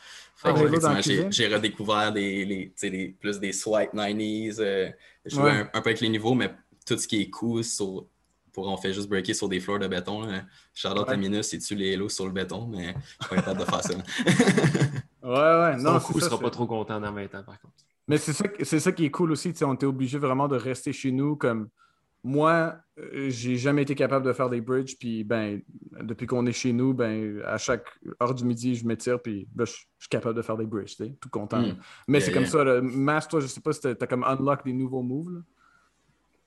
J'ai redécouvert des, les, plus des swipe 90s. Euh, je jouais un, peu avec les niveaux, mais tout ce qui est cool sur, pour on fait juste breaker sur des floors de béton. Là. Charlotte ouais. Minus, et tu les halos sur le béton, mais je suis pas capable de faire ça. ouais, ouais. Non, coup, sera pas trop content dans 20 ans, par contre. Mais c'est ça, ça qui est cool aussi. On était obligé vraiment de rester chez nous comme moi, euh, j'ai jamais été capable de faire des bridges, puis ben, depuis qu'on est chez nous, ben, à chaque heure du midi, je m'étire, puis ben, je, suis capable de faire des bridges, tout content. Hmm. Mais c'est comme ça, le Mass, toi, je sais pas si tu as comme unlock des nouveaux moves.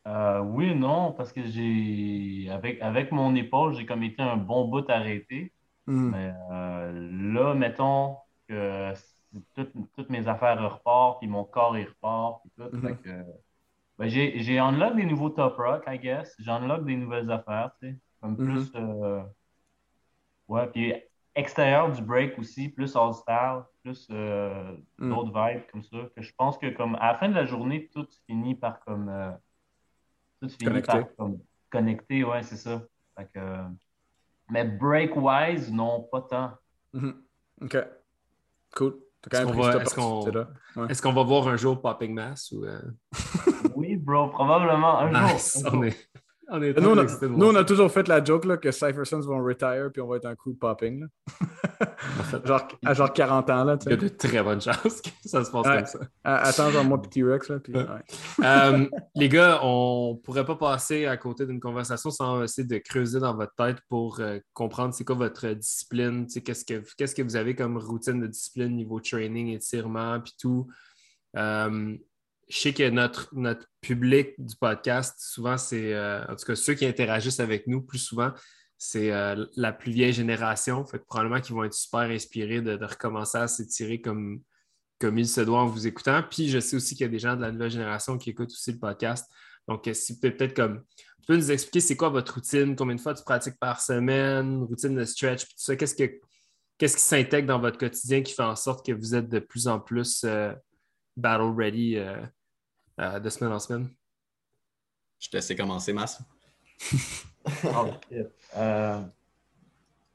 Euh, oui non, parce que j'ai avec, avec mon épaule, j'ai comme été un bon bout arrêté. Hmm. Mais euh, là, mettons que toutes, mes affaires repartent, puis mon corps il repart, puis tout. Hmm. Ben, j'ai, unlock des nouveaux top rock, I guess. J'ai unlock des nouvelles affaires, tu sais. Comme hmm. plus. Euh, ouais, puis extérieur du break aussi, plus all-style, plus d'autres vibes comme ça. Que je pense que comme à la fin de la journée, tout finit par comme tout finit par comme, connecter, ouais, c'est ça. mais break-wise, non, pas tant. Mm-hmm. OK. Cool. Est-ce qu'on va, voir un jour Popping Mass? Ou, euh? oui, bro, probablement un jour. Nous, on a, toujours fait la joke là, que Cypher Sons vont retire puis on va être un coup de popping. genre, à genre 40 ans. Là, Il y a de très bonnes chances que ça se passe comme ça. Attends, genre moi, petit Rex. Là, euh, les gars, on pourrait pas passer à côté d'une conversation sans essayer de creuser dans votre tête pour euh, comprendre c'est quoi votre discipline. Qu'est-ce que, qu'est-ce que vous avez comme routine de discipline niveau training, étirement, puis tout. Euh, je sais que notre, notre public du podcast, souvent, c'est, euh, en tout cas, ceux qui interagissent avec nous plus souvent, c'est euh, la plus vieille génération. Fait que probablement qu'ils vont être super inspirés de, recommencer à s'étirer comme, comme il se doit en vous écoutant. Puis je sais aussi qu'il y a des gens de la nouvelle génération qui écoutent aussi le podcast. Donc, euh, si peut-être comme tu peux nous expliquer c'est quoi votre routine, combien de fois tu pratiques par semaine, routine de stretch, puis tout ça, qu'est-ce, que, qu'est-ce qui s'intègre dans votre quotidien qui fait en sorte que vous êtes de plus en plus battle ready de semaine en semaine? Je te laisse commencer, Mas. Euh,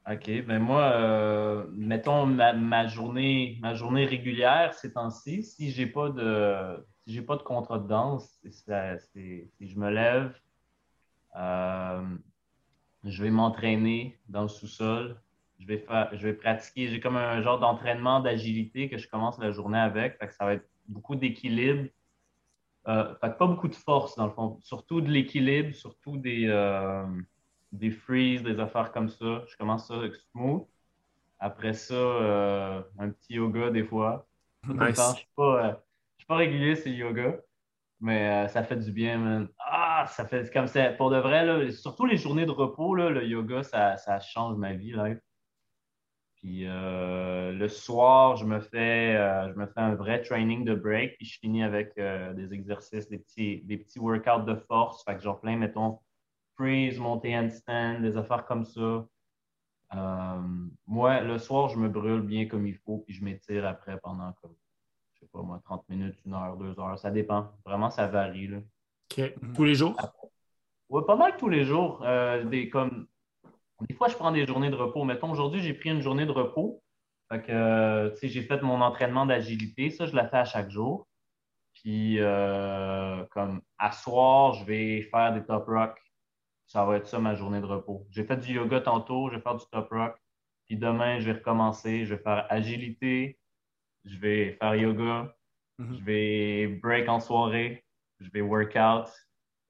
OK. Ben moi, euh, mettons ma, journée, ma journée régulière ces temps-ci, si j'ai pas de si j'ai pas de contrat de danse, si je me lève, je vais m'entraîner dans le sous-sol. Je vais faire, je vais pratiquer. J'ai comme un genre d'entraînement d'agilité que je commence la journée avec. ça va être beaucoup d'équilibre, euh, pas beaucoup de force, dans le fond. Surtout de l'équilibre, surtout des, euh, des freezes, des affaires comme ça. Je commence ça avec smooth. Après ça, euh, un petit yoga des fois. je ne suis, pas, pas régulier, c'est yoga. Mais ça fait du bien, man. Ah, ça fait comme ça. Pour de vrai, là, surtout les journées de repos, là, le yoga, ça, ça change ma vie. Là. Puis euh, le soir, je me, fais, euh, je me fais un vrai training de break, puis je finis avec euh, des exercices, des petits, des petits workouts de force. Fait que genre plein, mettons, freeze, monter handstand, des affaires comme ça. moi, le soir, je me brûle bien comme il faut, puis je m'étire après pendant comme, je sais pas moi, 30 minutes, une heure, deux heures. Ça dépend. Vraiment, ça varie. Là. OK. Tous les jours? Oui, pas mal tous les jours. des, comme, des fois, je prends des journées de repos. Mettons, aujourd'hui, j'ai pris une journée de repos. Fait que, euh, j'ai fait mon entraînement d'agilité. Ça, je la fais à chaque jour. Puis, euh, comme à soir, je vais faire des top rock. Ça va être ça ma journée de repos. J'ai fait du yoga tantôt, je vais faire du top rock. Puis demain, je vais recommencer. Je vais faire agilité. Je vais faire yoga. Mm-hmm. Je vais break en soirée. Je vais workout.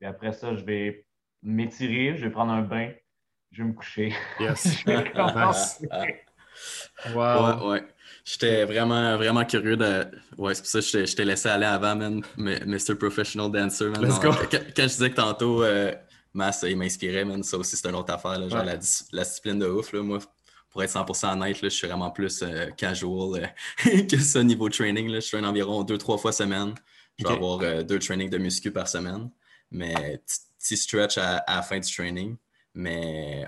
Et après ça, je vais m'étirer. Je vais prendre un bain je vais me coucher. Yes. wow. Ouais, J'étais vraiment, vraiment curieux de. Ouais, c'est pour ça que je t'ai laissé aller avant, man. Mr. Professional Dancer, man. Quand, je disais que tantôt, euh, Mass, il m'inspirait, man. Ça aussi, c'est une autre affaire, là, genre la, discipline de ouf. Là. Moi, pour être 100% honnête, là, je suis vraiment plus euh, casual euh, que ce niveau training. Là. Je traîne environ deux, trois fois semaine. Je vais avoir euh, deux trainings de muscu par semaine. Mais petit stretch à, à la fin du training. Mais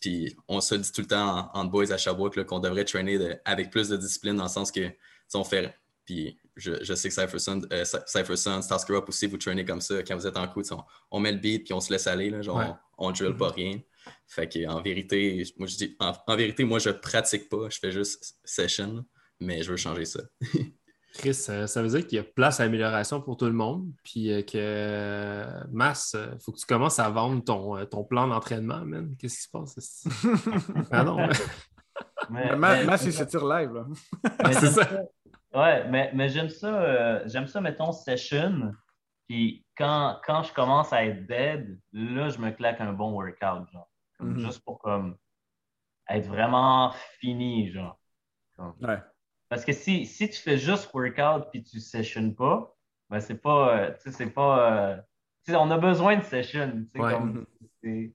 puis on se dit tout le temps en, boys à Sherbrooke qu'on devrait traîner avec plus de discipline dans le sens que on fait. Puis je, je, sais que Cypherson, euh, Cypherson aussi, vous traînez comme ça quand vous êtes en coup. On, on, met le beat puis on se laisse aller. Là, genre, on, ne drill pas rien. Fait que en vérité, moi je dis en, vérité, moi je pratique pas, je fais juste session, mais je veux changer ça. Chris, ça veut dire qu'il y a place à amélioration pour tout le monde, puis euh, que masse, il euh, faut que tu commences à vendre ton, euh, ton plan d'entraînement, man. Qu'est-ce qui se passe? ah non. Mais, masse, il se tire live, là. c'est ça. Ouais, mais, mais j'aime ça, j'aime ça, mettons, session. Puis quand, quand je commence à être dead, là, je me claque un bon workout, genre. Mm-hmm. Juste pour comme être vraiment fini, genre. Ouais. Parce que si, tu fais juste workout puis tu ne sessions pas, ben c'est pas, euh, c'est pas, euh, on a besoin de session. Comme, je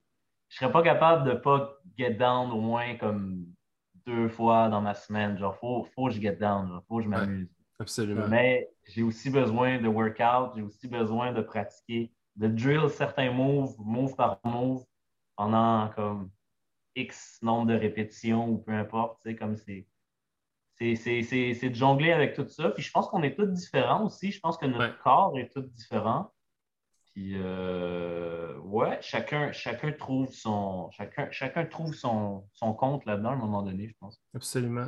serais pas capable de pas get down au moins comme deux fois dans ma semaine. Genre, faut, faut que je get down, il faut que je m'amuse. absolument. Mais j'ai aussi besoin de workout, j'ai aussi besoin de pratiquer, de drill certains moves, move par move, pendant comme X nombre de répétitions ou peu importe. Comme c'est. C'est de jongler avec tout ça. Puis je pense qu'on est tous différents aussi. Je pense que notre corps est tout différent. Puis, euh, ouais, chacun, chacun trouve son, chacun, chacun trouve son, son compte là-dedans à un moment donné, je pense. Absolument.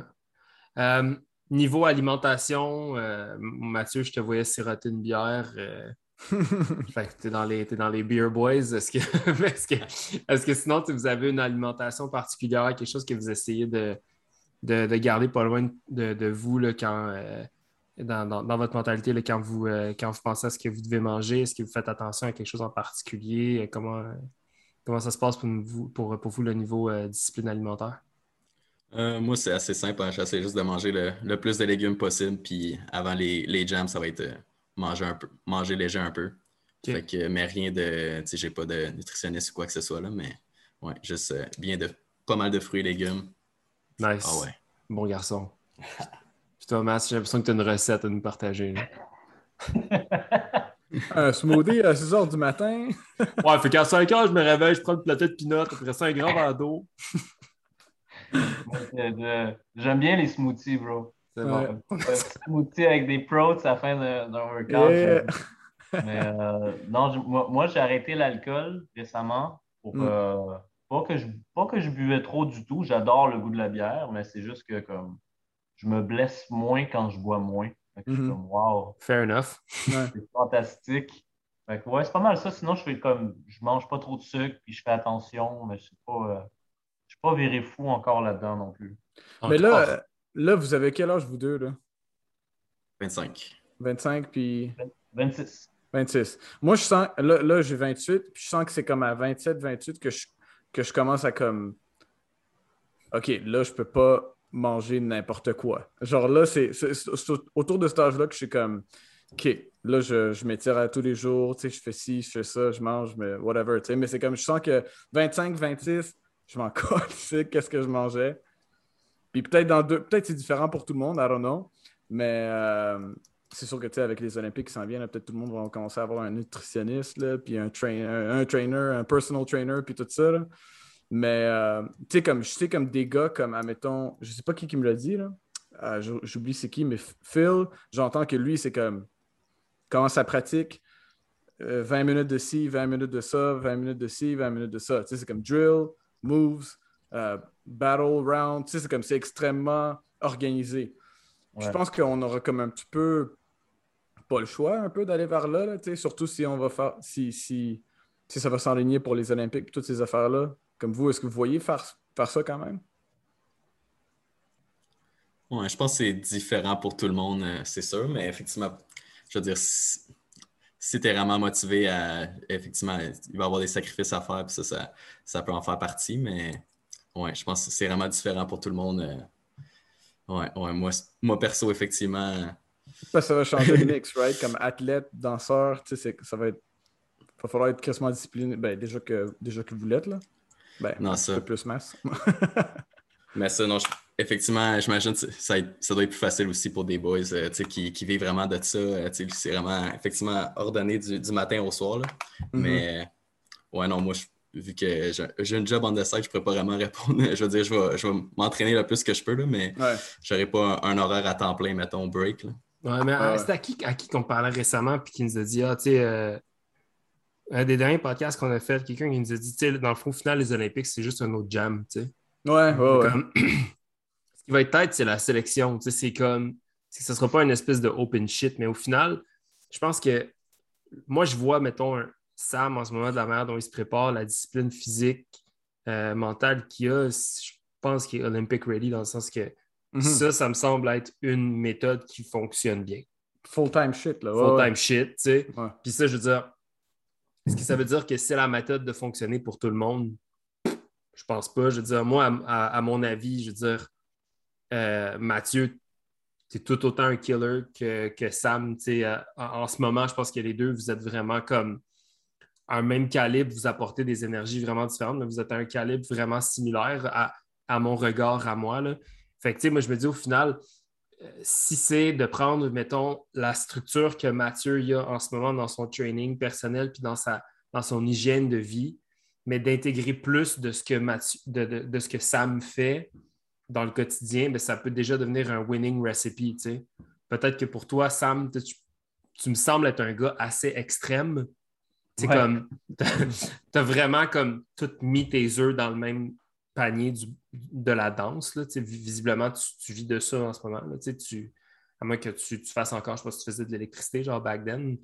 Euh, niveau alimentation, euh, Mathieu, je te voyais siroter une bière. fait que tu es dans les, dans les beer boys. Est-ce que, est-ce que, sinon, vous avez une alimentation particulière, quelque chose que vous essayez de, de, garder pas loin de, de vous là, quand, dans, votre mentalité quand, vous, euh, quand vous pensez à ce que vous devez manger? Est-ce que vous faites attention à quelque chose en particulier? Comment, comment ça se passe pour vous, pour, vous le niveau euh, discipline alimentaire? Euh, moi, c'est assez simple. Hein. J'essaie juste de manger le, plus de légumes possible. Puis avant les, les jams, ça va être manger, un peu, manger léger un peu. Fait que, mais rien de. J'ai pas de nutritionniste ou quoi que ce soit là, mais ouais, juste bien de pas mal de fruits et légumes. Nice. Ah ouais. Bon garçon. Thomas, j'ai l'impression que tu as une recette à nous partager. un smoothie à 6 h du matin. ouais, fait qu'à 5 h, je me réveille, je prends une plateau de pinot, après ça, un grand verre d'eau. J'aime bien les smoothies, bro. C'est bon. Un smoothie avec des protes à la fin d'un workout. Mais euh, non, moi, j'ai arrêté l'alcool récemment pour. Mm. Euh, pas, que je, pas que je buvais trop du tout. J'adore le goût de la bière, mais c'est juste que comme je me blesse moins quand je bois moins. Je suis mhm. comme, wow. Fair enough. C'est fantastique. ouais, c'est pas mal ça. Sinon, je fais comme, je mange pas trop de sucre, puis je fais attention, mais je suis pas, euh, je suis pas viré fou encore là-dedans non plus. Mais là, là, vous avez quel âge, vous deux, là? 25. 25, puis... 26. 26. Moi, je sens, là, là j'ai 28, puis je sens que c'est comme à 27, 28 que je, que je commence à comme, OK, là, je peux pas manger n'importe quoi. Genre là, c'est autour de cet âge-là que je suis comme, OK, là, je, je m'étire à tous les jours, tu sais, je fais ci, je fais ça, je mange, mais whatever, tu sais. Mais c'est comme, je sens que 25, 26, je m'en colle, tu sais, qu'est-ce que je mangeais. Puis peut-être dans deux, peut-être c'est différent pour tout le monde, I don't know. Mais euh, c'est sûr que, tu sais, avec les Olympiques qui s'en viennent, peut-être tout le monde va commencer à avoir un nutritionniste, là, puis un, un, trainer, un personal trainer, puis tout ça, là. Mais, euh, tu sais, comme, je sais comme des gars comme, admettons, je sais pas qui, qui me l'a dit, là. Euh, j'oublie c'est qui, mais Phil, j'entends que lui, c'est comme, comment ça pratique, 20 euh, minutes de ci, 20 minutes de ça, 20 minutes de ci, 20 minutes de ça. Tu sais, c'est comme drill, moves, battle round. Tu sais, c'est comme, c'est extrêmement organisé. Je pense qu'on aura comme un petit peu pas le choix un peu d'aller vers là, sais, surtout si on va faire, si, si, si ça va s'enligner pour les Olympiques, toutes ces affaires-là. Comme vous, est-ce que vous voyez faire, faire ça quand même? Oui, je pense que c'est différent pour tout le monde, euh, c'est sûr, mais effectivement, je veux dire, si, tu es vraiment motivé à. Effectivement, il va y avoir des sacrifices à faire, puis ça, ça, peut en faire partie, mais ouais, je pense que c'est vraiment différent pour tout le monde. Euh. ouais, ouais, moi, moi, perso, effectivement. Ça va changer le mix, right? Comme athlète, danseur, tu sais, ça va être. Il va falloir être quasiment discipliné. Ben, déjà que, déjà que vous l'êtes, là. Ben, non, ça. plus masse. Mais ça, non, effectivement, j'imagine que ça, ça, doit être plus facile aussi pour des boys euh, qui, qui, vivent vraiment de ça. Euh, c'est vraiment effectivement ordonné du, du matin au soir. Là. Mm-hmm. Mais ouais, non, moi, vu que j'ai un job en dessin, je ne pourrais pas vraiment répondre. je veux dire, je vais, je vais m'entraîner le plus que je peux, là, mais je n'aurai pas un, horaire à temps plein, mettons, break. Là. Ouais, mais euh, c'est à qui, à qui qu'on parlait récemment puis qui nous a dit Ah, tu sais, un des derniers podcasts qu'on a fait, quelqu'un qui nous a dit, dans le fond final, les Olympiques, c'est juste un autre jam, tu sais. Ouais, ouais, ce qui va être tête, c'est la sélection, tu sais, c'est comme, ce ne sera pas une espèce de open shit, mais au final, je pense que moi, je vois, mettons, un Sam en ce moment de la manière dont il se prépare, la discipline physique, euh, mentale qu'il a, je pense qu'il est Olympic ready dans le sens que mhm. ça, ça me semble être une méthode qui fonctionne bien. Full-time shit, là. Full-time shit, tu sais. Puis ça, je veux dire, est-ce que ça veut dire que c'est la méthode de fonctionner pour tout le monde? Je pense pas. Je veux dire, moi, à, mon avis, je veux dire, euh, Mathieu, tu es tout autant un killer que, que Sam. Euh, en, en, ce moment, je pense que les deux, vous êtes vraiment comme un même calibre, vous apportez des énergies vraiment différentes, mais vous êtes à un calibre vraiment similaire à, mon regard, à moi. Là. Fait que, tu sais, moi, je me dis au final, euh, si c'est de prendre, mettons, la structure que Mathieu a en ce moment dans son training personnel puis dans, sa, dans son hygiène de vie, mais d'intégrer plus de ce, que de, ce que Sam fait dans le quotidien, bien, ça peut déjà devenir un winning recipe. Peut-être que pour toi, Sam, tu me sembles être un gars assez extrême, c'est comme, tu as vraiment comme tout mis tes œufs dans le même panier de la danse. Là. Visiblement, tu, vis de ça en ce moment. Là. Tu, à moins que tu, fasses encore, je sais pas si tu faisais de l'électricité, genre back then.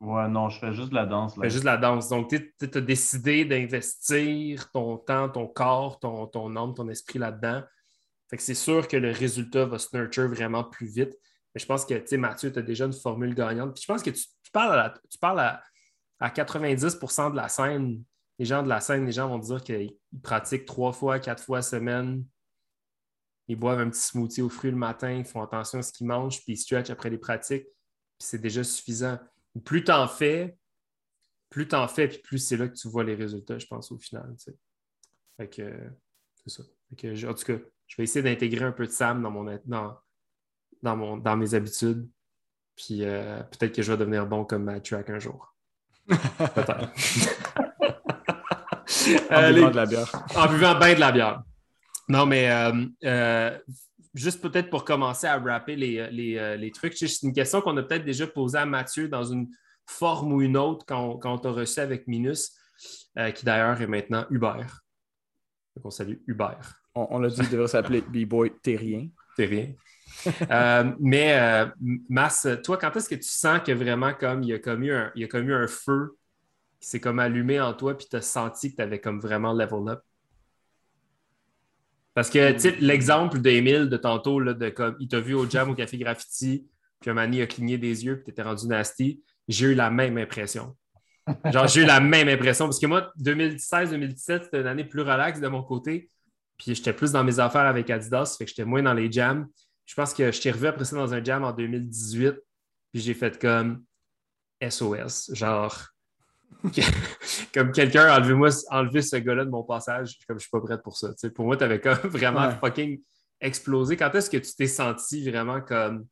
Ouais, non, je fais juste de la danse. Là. juste de la danse. Donc, tu as décidé d'investir ton temps, ton corps, ton, ton âme, ton esprit là-dedans. Fait que c'est sûr que le résultat va se nurture vraiment plus vite. Mais je pense que, tu sais, Mathieu, tu as déjà une formule gagnante. Puis je pense que tu, parles, tu parles à, à 90% de la scène, les gens de la scène, les gens vont dire qu'ils pratiquent trois fois, quatre fois semaine. Ils boivent un petit smoothie aux fruits le matin, ils font attention à ce qu'ils mangent, puis ils stretchent après les pratiques. Puis c'est déjà suffisant. Plus tu en fais, plus tu en fais, puis plus c'est là que tu vois les résultats, je pense, au final. Fait que c'est ça. en tout cas, je vais essayer d'intégrer un peu de Sam dans, mon, dans, dans, mon, dans mes habitudes. Puis euh, peut-être que je vais devenir bon comme Matt Track un jour. en buvant de la bière. En buvant bien de la bière. Non, mais euh, euh, juste peut-être pour commencer à rapper les, les, trucs, c'est une question qu'on a peut-être déjà posée à Mathieu dans une forme ou une autre quand, quand on t'a reçu avec Minus, qui d'ailleurs est maintenant Hubert. Donc on salue Hubert. On, l'a dit, il devrait s'appeler B-Boy Terrien. Terrien. Euh, mais euh, Mass, toi, quand est-ce que tu sens que vraiment comme il y a comme eu un, il y a comme eu un feu s'est comme allumé en toi puis tu as senti que tu avais comme vraiment level up? Parce que l'exemple d'Emile de tantôt, là, de comme il t'a vu au jam au Café Graffiti, puis un mani a cligné des yeux, puis tu étais rendu nasty, j'ai eu la même impression. Genre, j'ai eu la même impression. Parce que moi, 2016-2017, c'était une année plus relaxe de mon côté. Puis j'étais plus dans mes affaires avec Adidas, fait que j'étais moins dans les jams je pense que je t'ai revu après ça dans un jam en 2018, puis j'ai fait comme SOS, genre comme quelqu'un a enlevé, ce gars-là de mon passage, comme je suis pas prête pour ça. pour moi, tu avais comme vraiment fucking explosé. Quand est-ce que tu t'es senti vraiment comme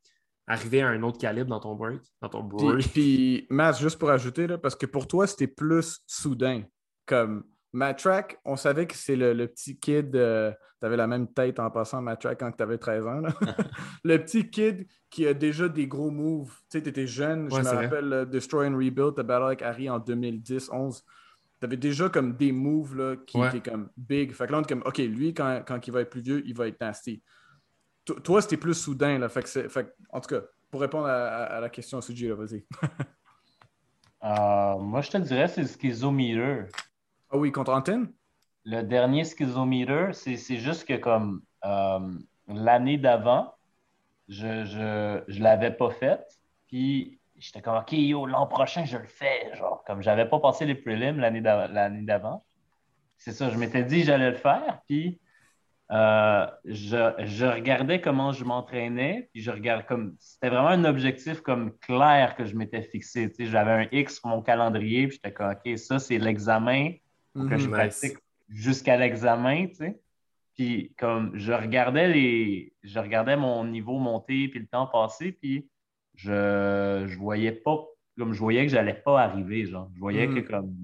arriver à un autre calibre dans ton break, dans ton break? Puis, puis juste pour ajouter, là, parce que pour toi, c'était plus soudain. Comme Matrack, on savait que c'est le, petit kid. Euh, tu avais la même tête en passant Matrack quand tu avais 13 ans. le petit kid qui a déjà des gros moves. Tu sais, tu étais jeune. je me rappelle euh, Destroy and Rebuild, tu battu avec Harry en 2010-11. Tu avais déjà comme des moves là, qui étaient comme big. Fait que là, on est comme, OK, lui, quand, il va être plus vieux, il va être nasty. toi, c'était plus soudain. Là, fait que en tout cas, pour répondre à, la question sujet, vas-y. Euh, moi, je te dirais, c'est le schizometer. Ah oui, contre? Le dernier Schizometer, c'est juste que comme euh, l'année d'avant, je ne l'avais pas fait. Puis j'étais comme, OK, yo, l'an prochain, je le fais. Genre, comme j'avais pas passé les prelims l'année d'avant. C'est ça, je m'étais dit j'allais le faire. Puis euh, je, regardais comment je m'entraînais. Puis je regarde comme. C'était vraiment un objectif comme clair que je m'étais fixé. J'avais un X sur mon calendrier. Puis j'étais comme, OK, ça, c'est l'examen que je mhm. pratique jusqu'à l'examen, tu sais. Puis comme je regardais les. Je regardais mon niveau monter puis le temps passer, puis je, je voyais pas. Comme je voyais que j'allais pas arriver, genre. Je voyais que mhm. comme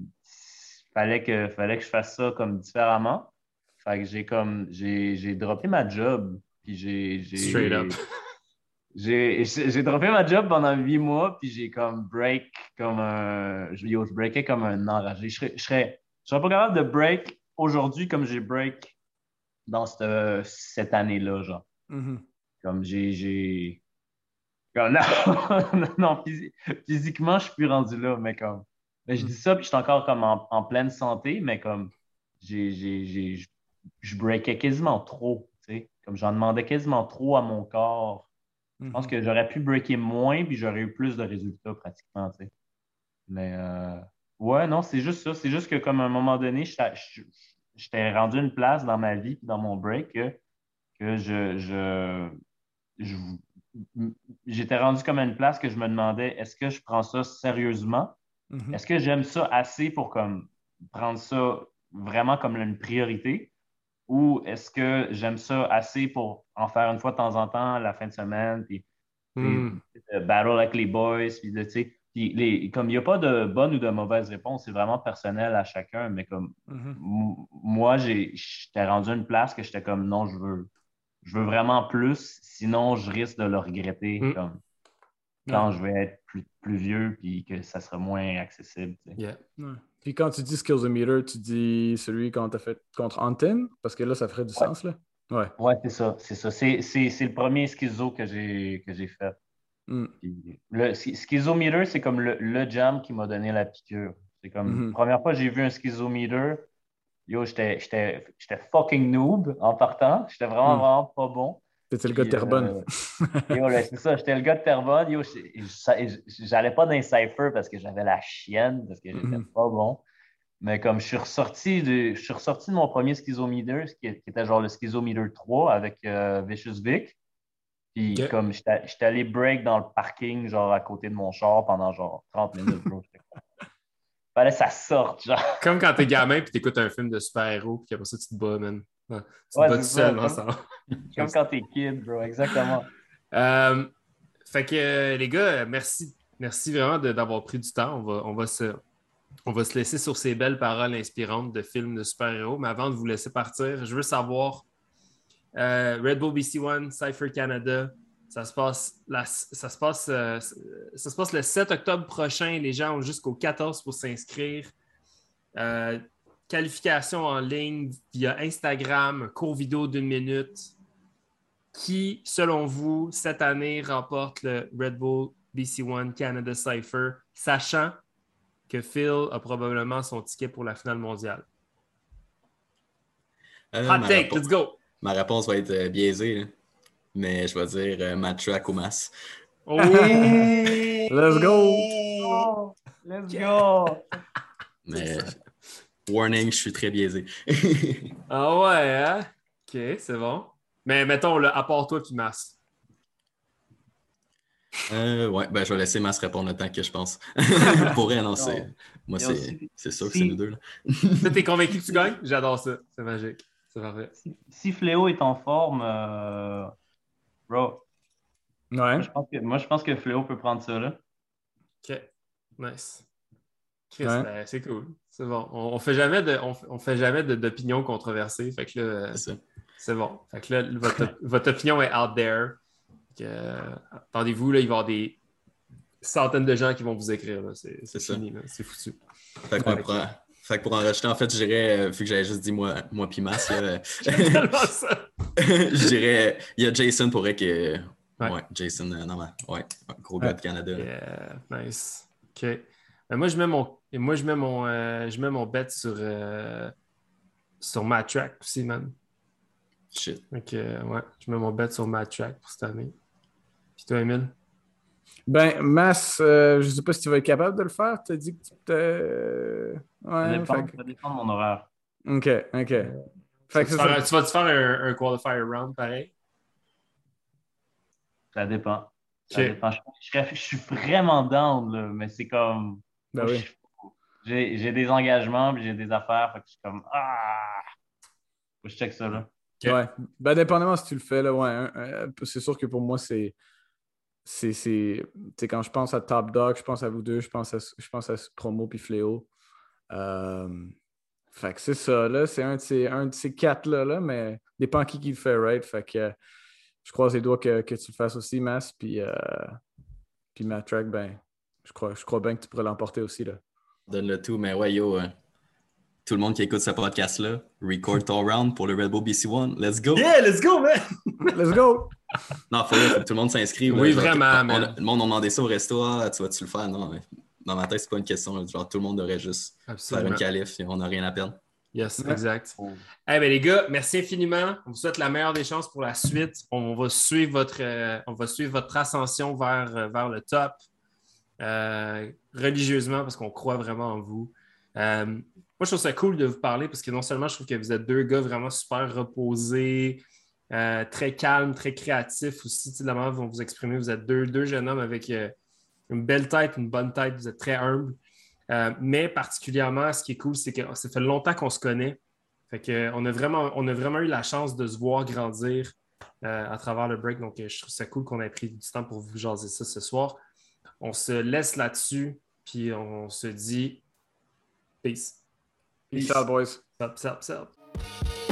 fallait que fallait que je fasse ça comme différemment. Fait que j'ai comme j'ai, j'ai droppé ma job. Puis j'ai. Straight up. J'ai, j'ai droppé ma job pendant huit mois, puis j'ai comme break comme un. Je, je breakais comme un enragé. Je serais, je serais, je serais pas capable de break aujourd'hui comme j'ai break dans cette, cette année-là, genre. Mm-hmm. Comme j'ai. Comme, non, non, physiquement, je suis plus rendu là, mais comme. Mais je dis ça, puis je suis encore comme en, pleine santé, mais comme j'ai, je breakais quasiment trop, tu sais. Comme j'en demandais quasiment trop à mon corps. Je pense mm-hmm. que j'aurais pu breaker moins, puis j'aurais eu plus de résultats pratiquement, tu sais. Mais euh, Ouais, non, c'est juste ça. C'est juste que comme à un moment donné, j'étais rendu une place dans ma vie, dans mon break, que, je, j'étais rendu comme à une place que je me demandais est-ce que je prends ça sérieusement? Mhm. Est-ce que j'aime ça assez pour comme prendre ça vraiment comme une priorité? Ou est-ce que j'aime ça assez pour en faire une fois de temps en temps la fin de semaine, puis, hmm. battle avec les boys, puis, comme il n'y a pas de bonne ou de mauvaise réponse, c'est vraiment personnel à chacun, mais comme mhm. moi, j'étais rendu à une place que j'étais comme non, je veux, je veux vraiment plus, sinon je risque de le regretter hmm. comme, quand je vais être plus, plus vieux puis que ça sera moins accessible. Puis quand tu dis Skillsometer, tu dis celui qu'on t'a fait contre Anten, parce que là, ça ferait du sens, là? Ouais, ouais c'est ça, c'est ça. C'est, le premier schizo que j'ai, que j'ai fait. Mm. Le schizometer, c'est comme le, le, jam qui m'a donné la piqûre. C'est comme la mm-hmm. première fois que j'ai vu un schizometer, yo, j'étais, fucking noob en partant. J'étais vraiment, mm. vraiment pas bon. C'était le gars de Terrebonne. Euh, c'est ça, j'étais le gars de Terrebonne. Yo, j'allais pas dans les cypher parce que j'avais la chienne, parce que j'étais mm-hmm. pas bon. Mais comme je suis ressorti de, je suis ressorti de mon premier schizometer, qui, était genre le schizometer 3 avec euh, Vicious Vic. Puis comme j'étais allé break dans le parking, genre à côté de mon char pendant genre 30 minutes, bro. Fallait que ça sorte, genre. Comme quand t'es gamin puis t'écoutes un film de super-héros puis après ça tu te bats, man. tu te bats tout seul, ça. Comme quand t'es kid, bro, exactement. Euh, fait que euh, les gars, merci, merci vraiment d'avoir pris du temps. On va, on va se. On va se laisser sur ces belles paroles inspirantes de films de super-héros. Mais avant de vous laisser partir, je veux savoir euh, Red Bull BC One, Cypher Canada. Ça se passe, ça, se passe, euh, ça se passe le 7 octobre prochain. Les gens ont jusqu'au 14 pour s'inscrire. Euh, qualification en ligne via Instagram, cours vidéo d'une minute. Qui, selon vous, cette année remporte le Red Bull BC One Canada Cypher, sachant que Phil a probablement son ticket pour la finale mondiale? Hot take, let's go! Ma réponse va être euh, biaisée, mais je vais dire euh, Matrack ou Mass. Oh! Let's go! Let's go! Mais warning, je suis très biaisé. ah ouais, hein? Ok, c'est bon. Mais mettons, le, à part toi puis Mass. Euh, ouais, ben, je vais laisser Mass répondre le temps que je pense. Pour rien, non, Moi, c'est sûr que c'est nous deux. Là. T'es convaincu que tu gagnes? J'adore ça. C'est magique. Si, Fléau est en forme, euh, bro. Ouais. Moi je, pense que, Fléau peut prendre ça, là. OK. Nice. Chris, ben, c'est cool. C'est bon. On, ne fait jamais de, on, fait jamais d'opinion controversée. Fait que là, c'est bon. Fait que là, votre, opinion est out there. attendez-vous, là, il va y avoir des centaines de gens qui vont vous écrire. C'est fini, c'est foutu. Fait qu'on prend, fait que pour en rajouter, en fait, je dirais, euh, vu que j'avais juste dit moi, moi puis Mas, euh, je dirais, il y a Jason pour qui Ouais. ouais, Jason, euh, non, ouais, gros gars de Canada. Yeah, nice. OK. Ben, moi, je mets mon, moi, je mets mon, je mets mon bet sur, sur Matt Track aussi, man. Shit. Ok, ouais, je mets mon bet sur Matt Track pour cette année. Puis toi, Emile? Ben, Mass, euh, je ne sais pas si tu vas être capable de le faire. Tu as dit que tu te. Ouais, ça, dépend, de mon horaire. OK, OK. Fait tu, vas-tu faire un, un, qualifier round pareil? Ça dépend. Ça dépend. Je, suis vraiment down, là, mais c'est comme. Ben oui. J'ai des engagements, puis j'ai des affaires, fait que je suis comme. Ah! Faut que je check ça, là. Ouais. Ben, dépendamment si tu le fais, là, ouais. c'est sûr que pour moi, c'est c'est quand je pense à Top Dog, je pense à vous deux, je pense à, je pense à Promo puis Fléau. Euh, fait que c'est ça, là. C'est un de ces, un de ces quatre-là, là, mais dépend qui qui le fait, right? Fait que je croise les doigts que, que tu le fasses aussi, Mass. Puis, euh, puis Track, ben, je crois, je crois bien que tu pourrais l'emporter aussi, là. Donne le tout, mais ouais, yo, euh, tout le monde qui écoute ce podcast-là, record all round pour le Red Bull BC One. Let's go! Yeah, let's go, man! let's go! Non, faut, faut que tout le monde s'inscrive. Oui, vraiment, Le monde a demandé ça au resto. Ah, tu vas-tu le faire? Non, mais dans ma tête, c'est pas une question. Genre, tout le monde devrait juste faire une qualif et on n'a rien à perdre. Yes, exact. Eh bien, les gars, merci infiniment. On vous souhaite la meilleure des chances pour la suite. On va suivre votre, euh, on va suivre votre ascension vers, euh, vers le top euh, religieusement parce qu'on croit vraiment en vous. moi, je trouve ça cool de vous parler parce que non seulement je trouve que vous êtes deux gars vraiment super reposés, euh, très calme, très créatif aussi. La manière dont vous vous exprimez, vous êtes deux, deux jeunes hommes avec euh, une belle tête, une bonne tête, vous êtes très humble. mais particulièrement, ce qui est cool, c'est que ça fait longtemps qu'on se connaît. Fait que, on, a vraiment, on a vraiment eu la chance de se voir grandir à travers le break. Donc, je trouve ça cool qu'on ait pris du temps pour vous jaser ça ce soir. On se laisse là-dessus, puis on se dit peace. Peace out, boys. Sup, sup, sup.